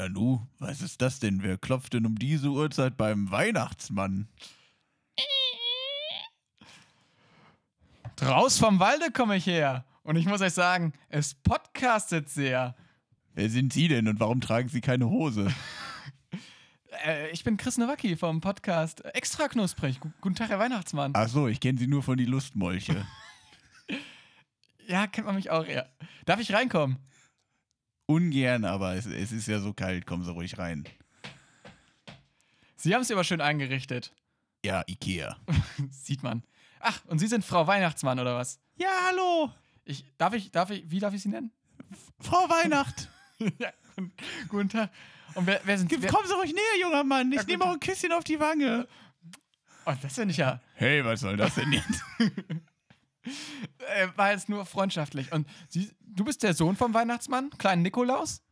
Nanu, was ist das denn? Wer klopft denn um diese Uhrzeit beim Weihnachtsmann? Draus vom Walde komme ich her. Und ich muss euch sagen, es podcastet sehr. Wer sind Sie denn und warum tragen Sie keine Hose? Äh, ich bin Chris Nowacki vom Podcast Extra Knusprig. Gu- Guten Tag, Herr Weihnachtsmann. Ach so, ich kenne Sie nur von die Lustmolche. Ja, kennt man mich auch eher. Darf ich reinkommen? Ungern, aber es, es ist ja so kalt, kommen Sie ruhig rein. Sie haben es aber schön eingerichtet. Ja, Ikea. Sieht man. Ach, und Sie sind Frau Weihnachtsmann oder was? Ja, hallo, Ich, darf ich, darf ich, wie darf ich Sie nennen? Frau Weihnacht. ja, guten, Tag. Und wer, wer sind Sie? Kommen Sie ruhig näher, junger Mann. Ich Ja, nehme auch ein Küsschen auf die Wange. oh, das finde ich ja. Hey, was soll das denn jetzt? Äh, war jetzt nur freundschaftlich. Und Sie, du bist der Sohn vom Weihnachtsmann, kleinen Nikolaus?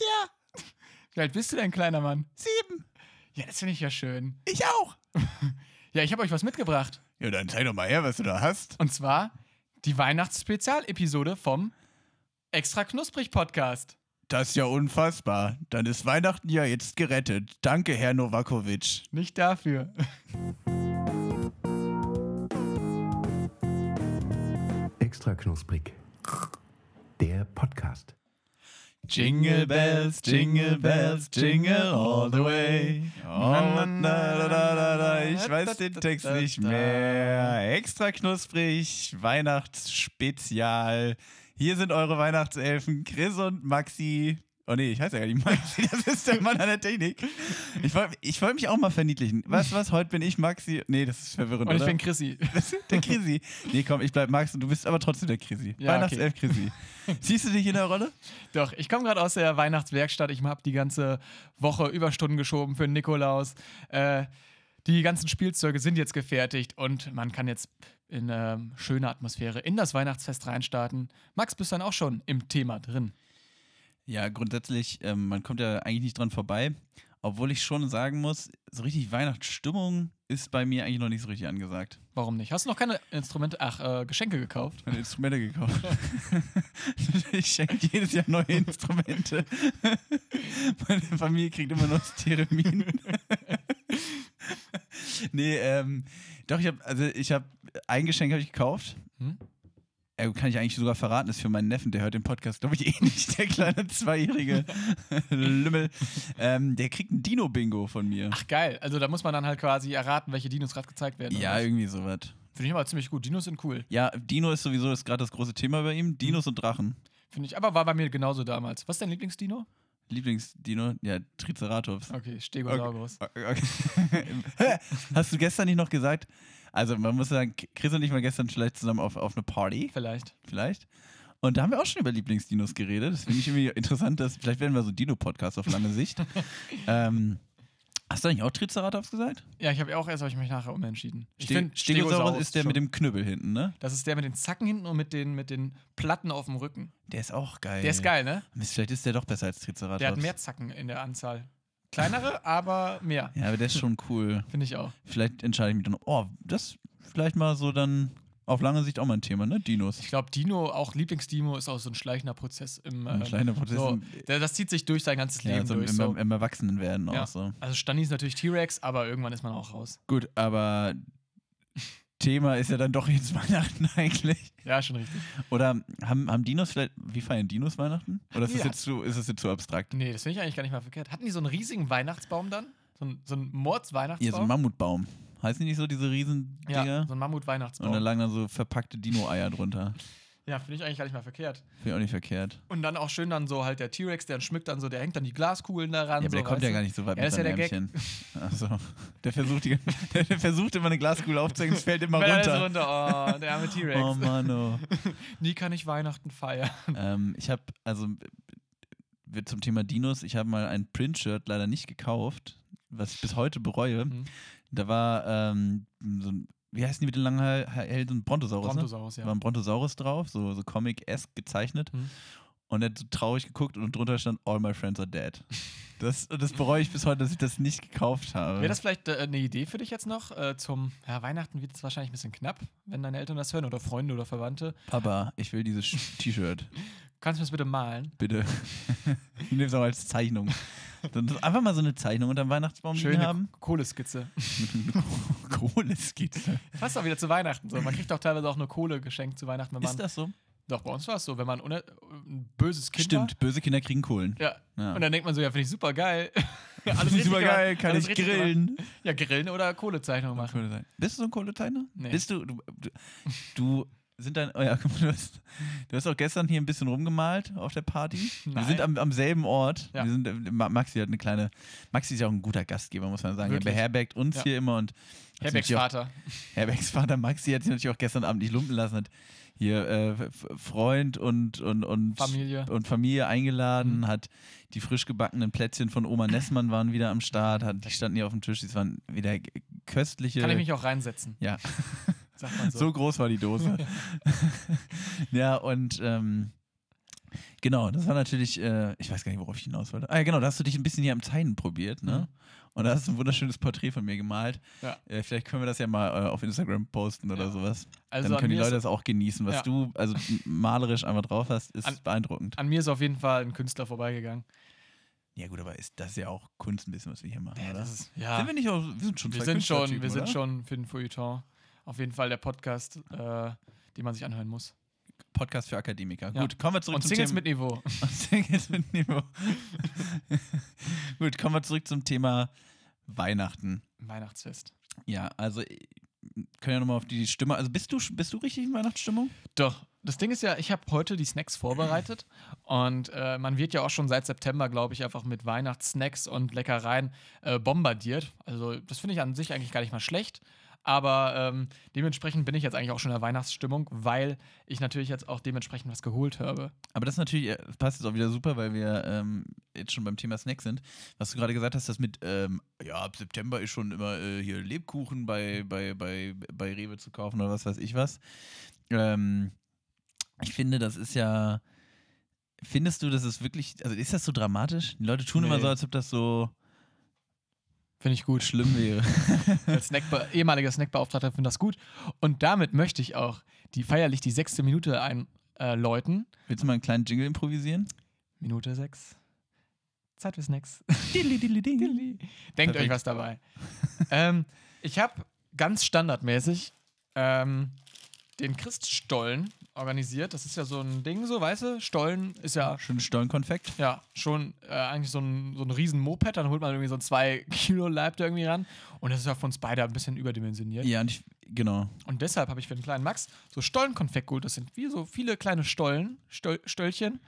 ja, Wie alt bist du denn, kleiner Mann? sieben. Ja, das finde ich ja schön. Ich auch. Ja, ich habe euch was mitgebracht. Ja, dann zeig doch mal her, was du da hast. Und zwar die Weihnachtsspezialepisode vom Extra Knusprig Podcast. Das ist ja unfassbar. Dann ist Weihnachten ja jetzt gerettet. Danke, Herr Novakovic. Nicht dafür. Extra knusprig. Der Podcast. Jingle bells, jingle bells, jingle all the way. Oh, na, na, na, na, na, na. Ich weiß den Text nicht mehr. Extra knusprig, Weihnachtsspezial. Hier sind eure Weihnachtselfen, Chris und Maxi. Oh nee, ich heiße ja gar nicht Maxi, das ist der Mann an der Technik. Ich wollte ich wollt mich auch mal verniedlichen. Was, was, heute bin ich Maxi. Nee, das ist verwirrend, Und ich oder? bin Chrissy. Der Chrissy. Nee, komm, ich bleib Max und du bist aber trotzdem der Chrissy. Ja, Weihnachtself Chrissy. Siehst du dich in der Rolle? Doch, ich komme gerade aus der Weihnachtswerkstatt. Ich habe die ganze Woche Überstunden geschoben für den Nikolaus. Äh, die ganzen Spielzeuge sind jetzt gefertigt und man kann jetzt in ähm, schöner Atmosphäre in das Weihnachtsfest reinstarten. Max, bist dann auch schon im Thema drin? Ja, grundsätzlich, ähm, man kommt ja eigentlich nicht dran vorbei. Obwohl ich schon sagen muss, so richtig Weihnachtsstimmung ist bei mir eigentlich noch nicht so richtig angesagt. Warum nicht? Hast du noch keine Instrumente, ach, äh, Geschenke gekauft? Meine Instrumente gekauft. ich schenke jedes Jahr neue Instrumente. Meine Familie kriegt immer noch das Theremin. nee, ähm, doch, ich habe, also ich habe, ein Geschenk habe ich gekauft. Hm? Ja, kann ich eigentlich sogar verraten, ist für meinen Neffen, der hört den Podcast, glaube ich, eh nicht, der kleine zweijährige Lümmel. Ähm, der kriegt ein Dino-Bingo von mir. Ach geil, also da muss man dann halt quasi erraten, welche Dinos gerade gezeigt werden. ja, irgendwie sowas. Finde ich aber ziemlich gut. Dinos sind cool. Ja, Dino ist sowieso gerade das große Thema bei ihm. Dinos und Drachen. Finde ich, aber war bei mir genauso damals. Was ist dein Lieblingsdino? Lieblingsdino? Ja, Triceratops. Okay, Stegosaurus. Okay. Hä? Hast du gestern nicht noch gesagt? Also, man muss sagen, Chris und ich waren gestern vielleicht zusammen auf, auf eine Party, Vielleicht. vielleicht. Und da haben wir auch schon über Lieblingsdinos geredet. Das finde ich irgendwie interessant, dass vielleicht werden wir so Dino-Podcast auf lange Sicht. ähm, hast du eigentlich auch Triceratops gesagt? Ja, ich habe auch erst, habe ich mich nachher umentschieden. Ich Ste- Stegosaurus ist der schon- mit dem Knüppel hinten, ne? Das ist der mit den Zacken hinten und mit den, mit den Platten auf dem Rücken. Der ist auch geil. Der ist geil, ne? Mist, Vielleicht ist der doch besser als Triceratops. Der hat mehr Zacken in der Anzahl. Kleinere, aber mehr. Ja, aber der ist schon cool. Finde ich auch. Vielleicht entscheide ich mich dann, oh, das vielleicht mal so dann auf lange Sicht auch mal ein Thema, ne? Dinos. Ich glaube, Dino, auch Lieblingsdino, ist auch so ein schleichender Prozess im. Ein ähm, schleichender Prozess So, das zieht sich durch sein ganzes Ja, Leben so durch. im, So. im Erwachsenenwerden Ja. auch so. Also Stani ist natürlich T-Rex, aber irgendwann ist man auch raus. Gut, aber Thema ist ja dann doch jetzt Weihnachten eigentlich. Ja, schon richtig. Oder haben, haben Dinos vielleicht, wie feiern Dinos Weihnachten? Oder ist das Ja. jetzt zu, ist das jetzt zu abstrakt? Nee, das finde ich eigentlich gar nicht mal verkehrt. Hatten die so einen riesigen Weihnachtsbaum dann? So ein, so ein Mords-Weihnachtsbaum? Hier, so ein Mammutbaum. Heißen die nicht so, diese riesen Ja, so ein Mammut-Weihnachtsbaum. Und dann lagen da so verpackte Dino-Eier drunter. Ja, finde ich eigentlich gar nicht mal verkehrt. Finde ich auch nicht verkehrt. Und dann auch schön dann so halt der T-Rex, der schmückt dann so, der hängt dann die Glaskugeln daran. Ja, aber so, der kommt ja du? gar nicht so weit Ja, mit ja seinem der Gag. Ärmchen. Achso. Der versucht, die, der, versucht immer eine Glaskugel aufzuhängen, es fällt immer alles runter. runter. Oh, der arme T-Rex. Oh Mann, oh. Nie kann ich Weihnachten feiern. ähm, ich habe, also wird zum Thema Dinos, ich habe mal ein Print-Shirt leider nicht gekauft, was ich bis heute bereue. Mhm. Da war ähm, so ein, wie heißen die mit den langen Hälsen? So ein Brontosaurus, Brontosaurus, ne? ja. War ein Brontosaurus drauf, so, so Comic-esque gezeichnet. Mhm. Und er hat so traurig geguckt und drunter stand All my friends are dead. Das, das bereue ich bis heute, dass ich das nicht gekauft habe. Wäre das vielleicht äh, eine Idee für dich jetzt noch? Äh, zum ja, Weihnachten wird es wahrscheinlich ein bisschen knapp, wenn deine Eltern das hören oder Freunde oder Verwandte. Papa, ich will dieses T-Shirt. Kannst du mir das bitte malen? Bitte. Ich nehme es auch als Zeichnung. Dann einfach mal so eine Zeichnung unter dem Weihnachtsbaum liegen Schöne haben. Kohleskizze. Kohleskizze. Passt auch wieder zu Weihnachten so. Man kriegt doch teilweise auch nur Kohle geschenkt zu Weihnachten, wenn man. Ist das so? Doch, bei uns war es so, wenn man ein böses Kind Stimmt, böse Kinder kriegen Kohlen. war. Ja. Ja. Und dann denkt man so, ja, finde ich super geil. Super geil, kann ich grillen. Ja, grillen oder Kohlezeichnung machen. Bist du so ein Kohleteiner? Nee. Bist du, du, du sind dann, oh ja, du hast, du hast auch gestern hier ein bisschen rumgemalt auf der Party. Wir Nein. sind am, am selben Ort. Ja. Wir sind, Ma- Maxi hat eine kleine, Maxi ist ja auch ein guter Gastgeber, muss man sagen. Wirklich. Er beherbergt uns Ja. hier immer und Herbergs sich auch- Vater. Herbergs Vater Maxi hat sich natürlich auch gestern Abend nicht lumpen lassen, hat hier äh, Freund und, und, und Familie. und Familie eingeladen, Mhm. hat die frisch gebackenen Plätzchen von Oma Nessmann waren wieder am Start, hat, die standen hier auf dem Tisch, die waren wieder köstliche. Kann ich mich auch reinsetzen, ja, sagt man so. so groß war die Dose. ja, und ähm, genau, das war natürlich, äh, ich weiß gar nicht, worauf ich hinaus wollte. Ah ja, genau, da hast du dich ein bisschen hier am Zeichnen probiert, ne? Mhm. Und da hast du ein wunderschönes Porträt von mir gemalt. Ja. Äh, vielleicht können wir das ja mal äh, auf Instagram posten oder Ja. sowas. Also Dann an können die Leute das auch genießen. Was Ja. du also malerisch einfach drauf hast, ist An- beeindruckend. an mir ist auf jeden Fall ein Künstler vorbeigegangen. Ja gut, aber ist das ist ja auch Kunst ein bisschen, was wir hier machen, oder? das ist, ja. Sind wir nicht auch, wir sind schon wir sind schon, wir sind oder? schon für den Feuilleton auf jeden Fall der Podcast, äh, den man sich anhören muss. Podcast für Akademiker. Ja. Gut, kommen wir zurück Und zum Singles Thema. mit Niveau. Und Singles mit Niveau. Gut, kommen wir zurück zum Thema Weihnachten. Weihnachtsfest. Ja, also äh, können ja nochmal auf die Stimme. Also bist du bist du richtig in Weihnachtsstimmung? Doch. Das Ding ist ja, ich habe heute die Snacks vorbereitet und äh, man wird ja auch schon seit September, glaube ich, einfach mit Weihnachtssnacks und Leckereien äh, bombardiert. Also das finde ich an sich eigentlich gar nicht mal schlecht. Aber ähm, dementsprechend bin ich jetzt eigentlich auch schon in der Weihnachtsstimmung, weil ich natürlich jetzt auch dementsprechend was geholt habe. Aber das natürlich, äh, passt jetzt auch wieder super, weil wir ähm, jetzt schon beim Thema Snack sind. Was du gerade gesagt hast, das mit, ähm, ja, ab September ist schon immer äh, hier Lebkuchen bei, bei, bei, bei Rewe zu kaufen oder was weiß ich was. Ähm, ich finde, das ist ja. Findest du, das ist wirklich, also ist das so dramatisch? Die Leute tun immer Nee. so, als ob das so Finde ich gut. schlimm wäre. Als Snackbe ehemaliger Snackbeauftragter finde das gut. Und damit möchte ich auch die feierlich die sechste Minute einläuten. Willst du mal einen kleinen Jingle improvisieren? Minute sechs. Zeit für Snacks. Denkt Perfekt. euch was dabei. ähm, ich habe ganz standardmäßig ähm, den Christstollen organisiert. Das ist ja so ein Ding, so, weißt du? Stollen ist ja Schönes Stollenkonfekt. ja, schon äh, eigentlich so ein, so ein riesen Moped, dann holt man irgendwie so ein 2 Kilo Leib da irgendwie ran. Und das ist ja uns beide ein bisschen überdimensioniert. Ja, und ich, genau. Und deshalb habe ich für den kleinen Max so Stollenkonfekt geholt. Das sind wie so viele kleine Stollen, Stol Stöllchen,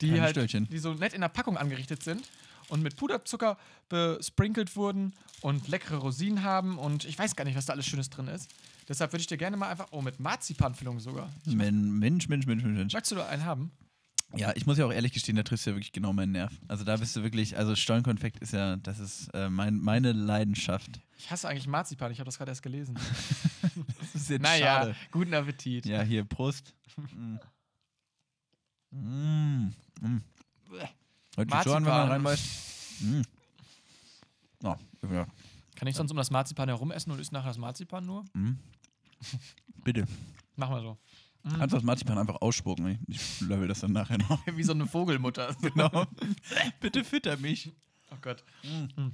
die Kleine halt, Stöllchen. die so nett in der Packung angerichtet sind und mit Puderzucker besprinkelt wurden und leckere Rosinen haben. Und ich weiß gar nicht, was da alles Schönes drin ist. Deshalb würde ich dir gerne mal einfach, oh, mit Marzipanfüllung sogar. Men- Mensch, Mensch, Mensch, Mensch, Mensch. Magst du da einen haben? Ja, ich muss ja auch ehrlich gestehen, da triffst du ja wirklich genau meinen Nerv. Also da bist du wirklich, also Stollenkonfekt ist ja, das ist äh, mein, meine Leidenschaft. Ich hasse eigentlich Marzipan, ich habe das gerade erst gelesen. Das ist jetzt naja, schade. guten Appetit. Ja, hier, Prost. Mm. Mm. Mm. Heute schon, wenn man Marzipan. reinbeißt. Mm. Oh, ja. Kann ich sonst um das Marzipan herum essen und isst nachher das Marzipan nur? Mm. Bitte. Mach mal so. Kannst du das Marzipan einfach ausspucken? Ich, ich level das dann nachher noch. Wie so eine Vogelmutter. Genau. Bitte fütter mich. Oh Gott. Hm.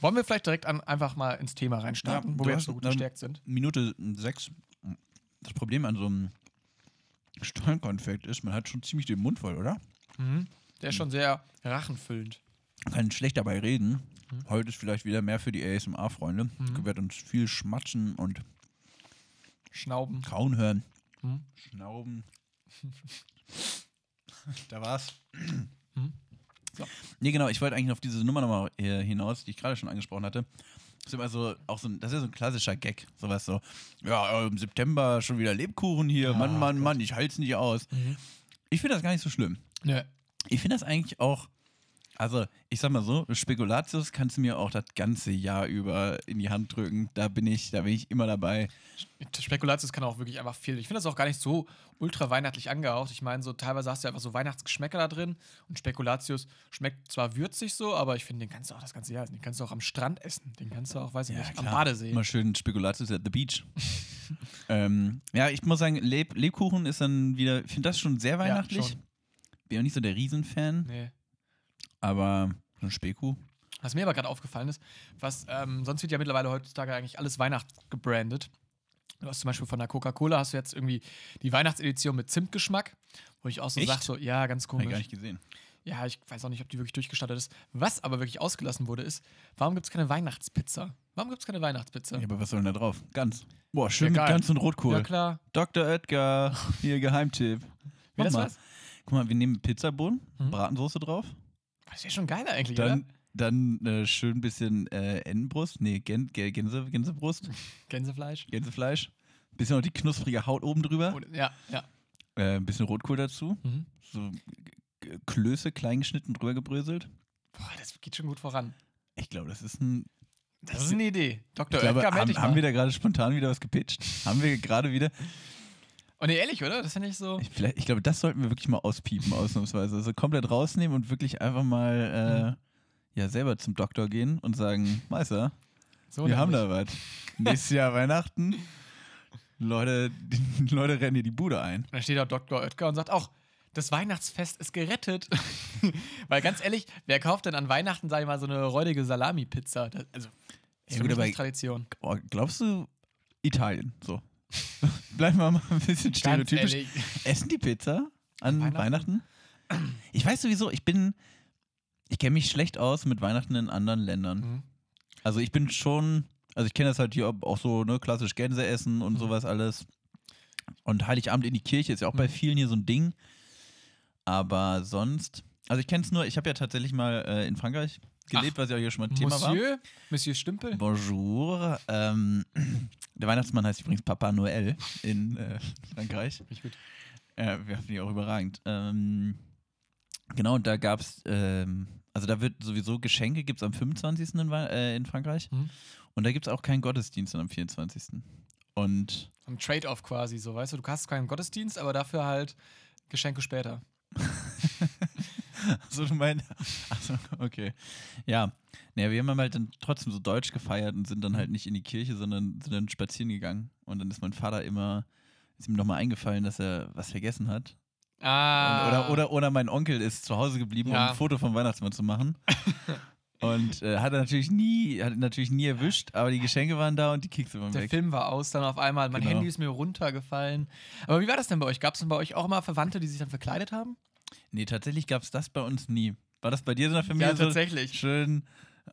Wollen wir vielleicht direkt an, einfach mal ins Thema reinstarten, Ja, wo wir jetzt so gut gestärkt sind? Minute sechs. Das Problem an so einem Stollenkonfekt ist, man hat schon ziemlich den Mund voll, oder? Mhm. Der ist schon sehr rachenfüllend. Man kann schlecht dabei reden. Heute ist vielleicht wieder mehr für die ASMR-Freunde. Mhm. Wir werden uns viel schmatzen und Schnauben. kauen hören. Mhm. Schnauben. da war's. Mhm. So. Nee, genau, ich wollte eigentlich auf diese Nummer nochmal äh, hinaus, die ich gerade schon angesprochen hatte. Das ist immer so, auch so ein, das ist ja so ein klassischer Gag. Sowas so, ja, äh, im September schon wieder Lebkuchen hier, Mann, Mann, Gott. Mann, ich halt's nicht aus. Ich finde das gar nicht so schlimm. Nö. Ich finde das eigentlich auch, also ich sag mal so, Spekulatius kannst du mir auch das ganze Jahr über in die Hand drücken. Da bin ich, da bin ich immer dabei. Spekulatius kann auch wirklich einfach viel. Ich finde das auch gar nicht so ultra weihnachtlich angehaucht. Ich meine, so teilweise hast du einfach so Weihnachtsgeschmäcker da drin und Spekulatius schmeckt zwar würzig so, aber ich finde, den kannst du auch das ganze Jahr essen. Den kannst du auch am Strand essen. Den kannst du auch, weiß ich nicht, am Badesee. Immer schön Spekulatius at the beach. ähm, ja, ich muss sagen, Leb Lebkuchen ist dann wieder, ich finde das schon sehr weihnachtlich. schon. Bin auch nicht so der Riesenfan, Nee. Aber so ein Speku. Was mir aber gerade aufgefallen ist, was ähm, sonst wird ja mittlerweile heutzutage eigentlich alles Weihnachts gebrandet. Du hast zum Beispiel von der Coca-Cola hast du jetzt irgendwie die Weihnachtsedition mit Zimtgeschmack, wo ich auch so sage, so, ja, ganz Hab ich gar komisch. nicht gesehen. Ja, ich weiß auch nicht, ob die wirklich durchgestattet ist. Was aber wirklich ausgelassen wurde, ist, warum gibt es keine Weihnachtspizza? Warum gibt es keine Weihnachtspizza? Ja, aber was soll denn da drauf? Ganz. Boah, schön Ja, mit. Gans und Rotkohl. Ja, klar. Dr. Oetker, hier Geheimtipp. Wie Mach das mal. was? Guck mal, wir nehmen Pizzabohnen, Mhm. Bratensoße drauf, Das wäre schon geil eigentlich, dann, oder? dann äh, schön ein bisschen äh, Entenbrust, nee, Gän Gä- Gänse, Gänsebrust, Gänsefleisch. Gänsefleisch, bisschen noch die knusprige Haut oben drüber, Und, ja, ja. äh, ein bisschen Rotkohl dazu, Mhm. so Klöße klein geschnitten, drüber gebröselt. Boah, das geht schon gut voran. Ich glaube, das ist ein. Das ist eine Idee. Dr. Ich glaube, haben, haben wir da gerade spontan wieder was gepitcht? haben wir gerade wieder? Und nee, ehrlich, oder? Das finde ich so. Ich, ich glaube, das sollten wir wirklich mal auspiepen, ausnahmsweise. Also komplett rausnehmen und wirklich einfach mal äh, ja, selber zum Doktor gehen und sagen: Meister, so wir haben nämlich. da was. Nächstes Jahr Weihnachten. Leute, die Leute rennen dir die Bude ein. Und dann steht da Dr. Oetker und sagt auch, das Weihnachtsfest ist gerettet. Weil ganz ehrlich, wer kauft denn an Weihnachten, sag ich mal, so eine räudige Salami-Pizza? Das, also, ist Ja, gut, nicht Tradition. Oh, glaubst du, Italien? So. Bleiben wir mal ein bisschen stereotypisch. Essen die Pizza an Weihnachten? Weihnachten? Ich weiß sowieso, ich bin. Ich kenne mich schlecht aus mit Weihnachten in anderen Ländern. Mhm. Also ich bin schon. Also ich kenne das halt hier auch so, ne, klassisch Gänse essen und Mhm. sowas alles. Und Heiligabend in die Kirche ist ja auch bei Mhm. vielen hier so ein Ding. Aber sonst. Also ich kenne es nur, ich habe ja tatsächlich mal äh, in Frankreich gelebt, was ja auch hier schon mal Thema war. Monsieur, Monsieur Stümpel. Bonjour. Ähm, der Weihnachtsmann heißt übrigens Papa Noël in äh, Frankreich. Ich gut. Äh, Finde ich auch überragend. Ähm, genau, und da gab es, ähm, also da wird sowieso Geschenke, gibt es am 25. In, äh, in Frankreich. Mhm. Und da gibt es auch keinen Gottesdienst am 24. Und Ein Trade-off quasi, so, weißt du, du hast keinen Gottesdienst, aber dafür halt Geschenke später. so du meinst, achso, okay. Ja, naja, wir haben halt dann trotzdem so Deutsch gefeiert und sind dann halt nicht in die Kirche, sondern sind dann spazieren gegangen. Und dann ist mein Vater immer, ist ihm nochmal eingefallen, dass er was vergessen hat. Ah. Oder, oder, oder mein Onkel ist zu Hause geblieben, um Ja. ein Foto vom Weihnachtsmann zu machen. und äh, hat er natürlich nie, hat natürlich nie erwischt, aber die Geschenke waren da und die Kekse waren Der weg. Film war aus, dann auf einmal. Mein Genau. Handy ist mir runtergefallen. Aber wie war das denn bei euch? Gab es denn bei euch auch immer Verwandte, die sich dann verkleidet haben? Nee, tatsächlich gab es das bei uns nie. War das bei dir so in der Familie ja, so tatsächlich. schön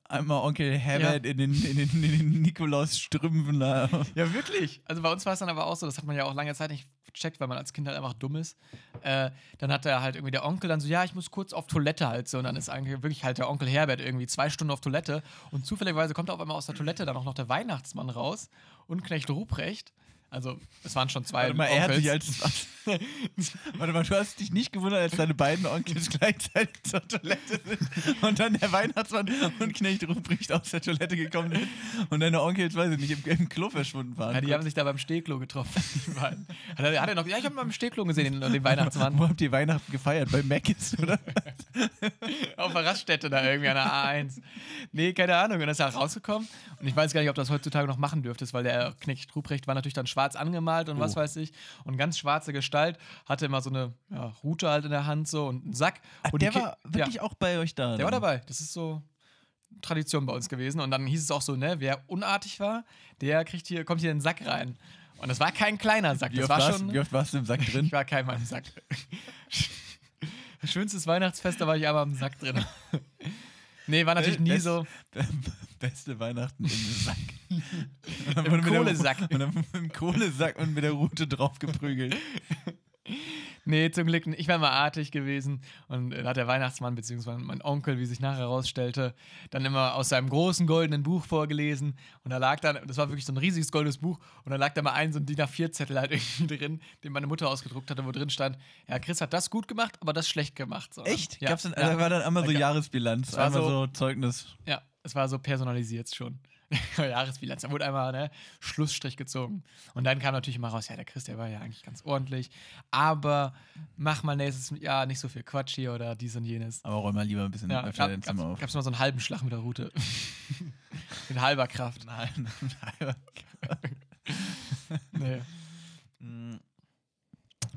einmal Onkel Herbert in den, in den, in den Nikolaus-Strümpfen da? Ja, wirklich. Also bei uns war es dann aber auch so, das hat man ja auch lange Zeit nicht gecheckt, weil man als Kind halt einfach dumm ist. Äh, dann hat er halt irgendwie der Onkel dann so, ja, ich muss kurz auf Toilette halt so. Und dann ist eigentlich wirklich halt der Onkel Herbert irgendwie zwei Stunden auf Toilette. Und zufälligerweise kommt auf einmal aus der Toilette dann auch noch der Weihnachtsmann raus und Knecht Ruprecht. Also, es waren schon zwei Warte mal, er hat Onkels. sich als. Warte mal, du hast dich nicht gewundert, als deine beiden Onkels gleichzeitig zur Toilette sind und dann der Weihnachtsmann und Knecht Ruprecht aus der Toilette gekommen sind und deine Onkels, weiß ich nicht, im, im Klo verschwunden waren. Ja, die haben sich da beim Stehklo getroffen. Hat er, hat er noch, ja, ich habe beim Stehklo gesehen, den, den Weihnachtsmann. Wo habt ihr Weihnachten gefeiert? Bei Mc's, oder? auf der Raststätte da irgendwie an der A1. Nee, keine Ahnung. Und dann ist er rausgekommen. Und ich weiß gar nicht, ob du das heutzutage noch machen dürftest, weil der Knecht Ruprecht war natürlich dann schwarz angemalt und was Oh. weiß ich. Und ganz schwarze Gestalt, hatte immer so eine ja, Rute halt in der Hand so und einen Sack. Ach, und der war wirklich ja, auch bei euch da. der war dann? dabei. Das ist so Tradition bei uns gewesen. Und dann hieß es auch so, ne, wer unartig war, der kriegt hier, kommt hier in den Sack rein. Und das war kein kleiner Sack. Wie oft, war warst, schon. wie oft warst du im Sack drin? Ich war kein Mal im Sack. Schönstes Weihnachtsfest, da war ich aber im Sack drin. nee, war natürlich nie Best- so. Beste Weihnachten im Sack. Im der- Kohlesack. Und dann mit dem Kohlesack und mit der Rute drauf geprügelt. Nee, zum Glück, nicht. ich wäre mal artig gewesen. Und dann hat der Weihnachtsmann, beziehungsweise mein Onkel, wie sich nachher herausstellte, dann immer aus seinem großen goldenen Buch vorgelesen. Und da lag dann, das war wirklich so ein riesiges goldenes Buch, und da lag da mal ein so ein DIN A4-Zettel halt irgendwie drin, den meine Mutter ausgedruckt hatte, wo drin stand: Ja, Chris hat das gut gemacht, aber das schlecht gemacht. So. Echt? Ja. Gab's dann, ja. Da war dann einmal so Da Jahresbilanz, war einmal so, so- Zeugnis. Ja, es war so personalisiert schon. Jahresbilanz. Da wurde einmal ne, Schlussstrich gezogen. Und dann kam natürlich immer raus, ja, der Chris, der war ja eigentlich ganz ordentlich. Aber mach mal nächstes Jahr nicht so viel Quatsch hier oder dies und jenes. Aber räum mal lieber ein bisschen Ja, öfter gab, dein Zimmer auf. gab's mal so einen halben Schlag mit der Route. Mit halber Kraft. Nein, nein. Nee.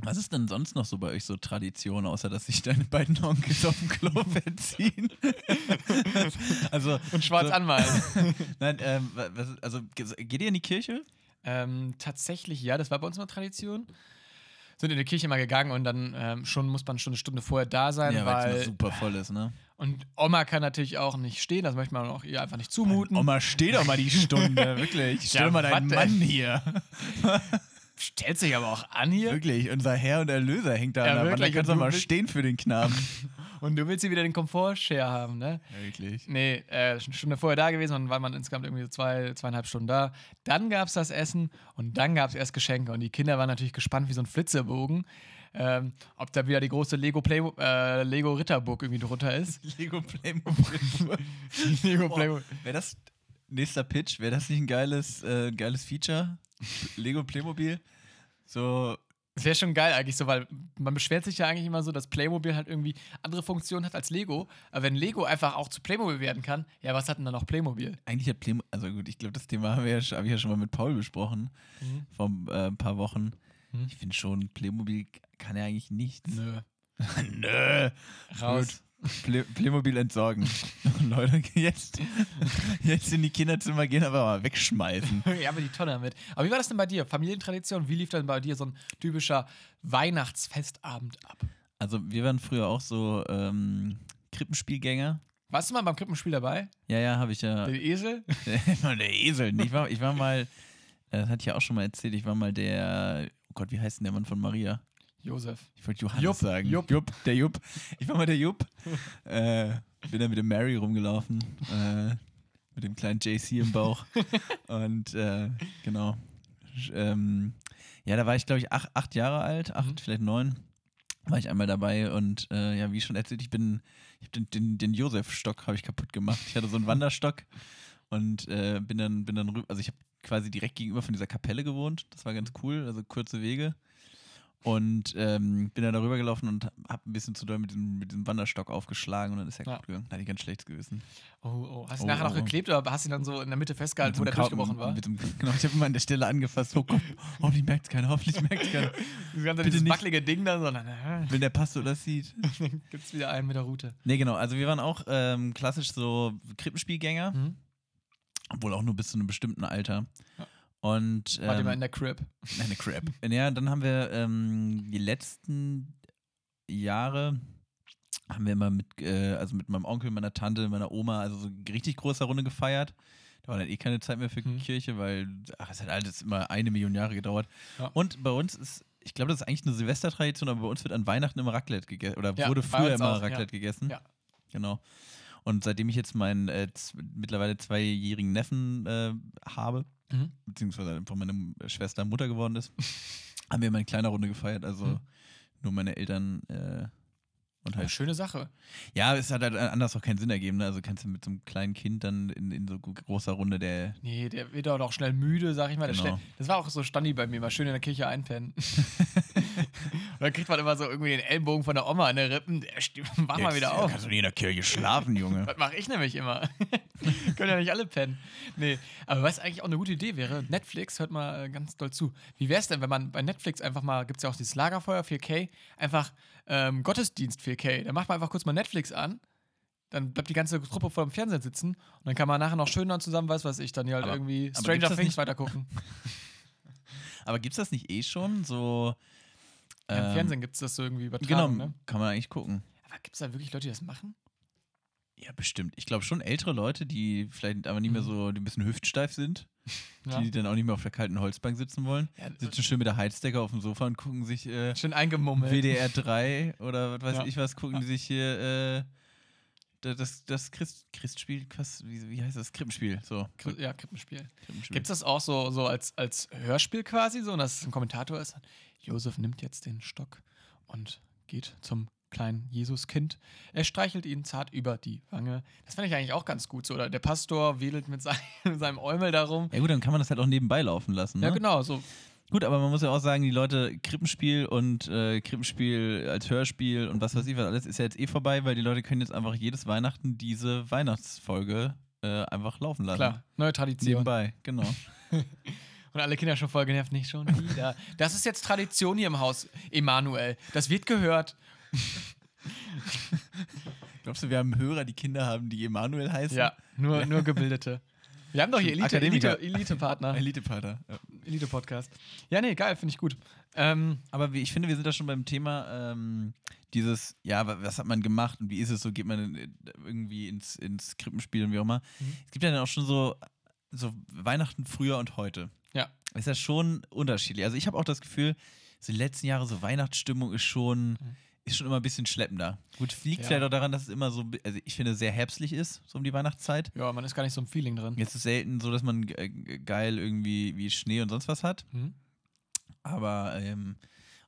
Was ist denn sonst noch so bei euch so Tradition, außer dass sich deine beiden Onkels auf dem Klo verziehen? also, Und schwarz so, anmalen. nein, ähm, wa- was, also ge- geht ihr in die Kirche? ähm, tatsächlich, ja, das war bei uns immer Tradition. Sind in die Kirche mal gegangen und dann ähm, schon muss man schon eine Stunde vorher da sein, ja, weil es super voll ist, ne? Und Oma kann natürlich auch nicht stehen, das möchte man auch ihr einfach nicht zumuten. Oma, steh doch mal die Stunde, wirklich. Stell Ja, mal deinen Mann denn? hier. Stellt sich aber auch an hier. Wirklich, unser Herr und Erlöser hängt da Ja, an der Wand. Da kannst du mal stehen für den Knaben. Und du willst hier wieder den Komfort-Share haben, ne? Wirklich. Nee, äh, eine Stunde vorher da gewesen und war man insgesamt irgendwie so zwei, zweieinhalb Stunden da. Dann gab es das Essen und dann gab es erst Geschenke. Und die Kinder waren natürlich gespannt wie so ein Flitzebogen, ähm, ob da wieder die große Lego, Play äh, Lego Ritterburg irgendwie drunter ist. Lego Playmobil. Lego Playmobil. Wäre das nächster Pitch? Wäre das nicht ein geiles, äh, geiles Feature? Lego Playmobil? So, Das wäre schon geil eigentlich so, weil man beschwert sich ja eigentlich immer so, dass Playmobil halt irgendwie andere Funktionen hat als Lego. Aber wenn Lego einfach auch zu Playmobil werden kann, ja, was hat denn dann noch Playmobil? eigentlich hat Playmobil, also gut, ich glaube, das Thema haben wir ja, schon- hab ich ja schon mal mit Paul besprochen, Mhm. vor äh, ein paar Wochen. Mhm. Ich finde schon, Playmobil kann ja eigentlich nichts. Nö. Nö. Raus. Gut. Play Playmobil entsorgen. Leute, jetzt, jetzt in die Kinderzimmer gehen, aber mal wegschmeißen. ja, aber die Tonne damit. Aber wie war das denn bei dir? Familientradition? Wie lief denn bei dir so ein typischer Weihnachtsfestabend ab? Also, wir waren früher auch so ähm, Krippenspielgänger. Warst du mal beim Krippenspiel dabei? Ja, ja, habe ich ja. Den Esel? Der Esel. Ich war, ich war mal, äh, das hatte ich ja auch schon mal erzählt, ich war mal der, oh Gott, wie heißt denn der Mann von Maria? Josef. Ich wollte Johannes Jupp, sagen. Jupp. der Jupp. Ich war mal der Jupp. äh, bin dann mit dem Mary rumgelaufen. Äh, mit dem kleinen JC im Bauch. Und äh, genau. Ähm, ja, da war ich, glaube ich, acht, acht Jahre alt, acht, Mhm. vielleicht neun. War ich einmal dabei und äh, ja, wie schon erzählt, ich bin, ich hab den, den, den Josef-Stock habe ich kaputt gemacht. Ich hatte so einen Wanderstock und äh, bin dann, bin dann rüber, also ich habe quasi direkt gegenüber von dieser Kapelle gewohnt. Das war ganz cool, also kurze Wege. Und ähm, bin dann darüber gelaufen und hab ein bisschen zu doll mit diesem, mit diesem Wanderstock aufgeschlagen und dann ist er Ja. kaputt gegangen. Da hatte ich ganz schlechtes Gewissen. Oh, oh. Hast du Oh, nachher oh, noch geklebt oder hast du ihn dann so in der Mitte festgehalten, wo der einem durchgebrochen war? Einem, genau, ich habe immer an der Stelle angefasst. Oh Gott, hoffentlich merkt es keiner, hoffentlich merkt es keiner. Das ganze dieses nicht. wackelige Ding da, sondern äh, Wenn der Pastor das sieht. dann gibt es wieder einen mit der Route. Nee, genau. Also wir waren auch ähm, klassisch so Krippenspielgänger, Mhm. obwohl auch nur bis zu einem bestimmten Alter. Ja. Und Wart ihr mal ähm, in der Crib? Eine Crap. Ja, dann haben wir ähm, die letzten Jahre haben wir immer mit, äh, also mit meinem Onkel, meiner Tante, meiner Oma, also so in richtig großer Runde gefeiert. Da war dann eh keine Zeit mehr für Mhm. Kirche, weil ach, es hat alles immer eine Million Jahre gedauert. Ja. Und bei uns ist, ich glaube, das ist eigentlich eine Silvestertradition, aber bei uns wird an Weihnachten immer Raclette gegessen. Oder Ja, wurde früher immer auch, Raclette ja. gegessen. Ja. Genau. Und seitdem ich jetzt meinen äh, mittlerweile zweijährigen Neffen äh, habe, Mhm. beziehungsweise einfach meine Schwester Mutter geworden ist, haben wir immer in kleiner Runde gefeiert. Also Mhm. nur meine Eltern äh, und Eine halt. schöne Sache. Ja, es hat halt anders auch keinen Sinn ergeben. Ne? Also kannst du mit so einem kleinen Kind dann in, in so großer Runde der. Nee, der wird doch auch schnell müde, sag ich mal. Genau. das war auch so Standi bei mir, mal schön in der Kirche einpennen. Und dann kriegt man immer so irgendwie den Ellbogen von der Oma in der Rippen. Der Wach mal wieder auf. Kannst du nicht in der Kirche schlafen, Junge. Das mache ich nämlich immer. Können ja nicht alle pennen. Nee, aber was eigentlich auch eine gute Idee wäre, Netflix, hört mal äh, ganz doll zu. Wie wäre es denn, wenn man bei Netflix einfach mal, gibt es ja auch dieses Lagerfeuer 4K, einfach ähm, Gottesdienst 4K. Da macht man einfach kurz mal Netflix an, dann bleibt die ganze Truppe vor dem Fernseher sitzen und dann kann man nachher noch schön dann zusammen, weiß was ich, dann hier halt Aber- irgendwie aber Stranger Things weitergucken. Aber gibt's das nicht eh schon? So. Ja, Im ähm, Fernsehen gibt es das so irgendwie Genau, übertragen, ne? kann man eigentlich gucken. Aber gibt es da wirklich Leute, die das machen? Ja, bestimmt. Ich glaube schon ältere Leute, die vielleicht aber nicht mehr Mhm. so, die ein bisschen hüftsteif sind, Ja. die dann auch nicht mehr auf der kalten Holzbank sitzen wollen. Ja, Sitzen schön mit der Heizdecke auf dem Sofa und gucken sich äh, schön eingemummelt. WDR 3 oder was weiß Ja. ich was, gucken die sich hier äh, da- das, das Christ, Christspiel, was, wie, wie heißt das? Krippenspiel. So. Ja, Krippenspiel. Krippenspiel. Gibt es das auch so, so als, als Hörspiel quasi, so, dass es ein Kommentator ist? Josef nimmt jetzt den Stock und geht zum kleinen Jesuskind. Er streichelt ihn zart über die Wange. Das fand ich eigentlich auch ganz gut so. Oder der Pastor wedelt mit seinem, mit seinem Eumel darum. Ja gut, dann kann man das halt auch nebenbei laufen lassen. Ne? Ja, genau, so. Gut, aber man muss ja auch sagen, die Leute, Krippenspiel und äh, Krippenspiel als Hörspiel und was weiß ich was alles ist ja jetzt eh vorbei, weil die Leute können jetzt einfach jedes Weihnachten diese Weihnachtsfolge äh, einfach laufen lassen. Klar, neue Tradition. Nebenbei, genau. Und alle Kinder schon voll genervt, nicht schon wieder. Das ist jetzt Tradition hier im Haus, Emanuel. Das wird gehört. Glaubst du, wir haben Hörer, die Kinder haben, die Emanuel heißen? Ja, nur, nur Gebildete. Wir haben doch hier Elite, Akademiker. Elite, Elite-Partner. Elite-Pater. Ja. Elite-Podcast. Ja, nee, geil, finde ich gut. Ähm, Aber ich finde, wir sind da schon beim Thema ähm, dieses, ja, wa- was hat man gemacht und wie ist es so, geht man in, irgendwie ins, ins Krippenspiel und wie auch immer. Mhm. Es gibt ja dann auch schon so, so Weihnachten früher und heute. ja. Ist ja schon unterschiedlich. Also ich habe auch das Gefühl, so die letzten Jahre so Weihnachtsstimmung ist schon, ist schon immer ein bisschen schleppender. Gut, liegt Ja. vielleicht auch daran, dass es immer so, also ich finde, sehr herbstlich ist, so um die Weihnachtszeit. Ja, man ist gar nicht so im Feeling drin. Jetzt ist es selten so, dass man äh, geil irgendwie wie Schnee und sonst was hat. Mhm. Aber ähm,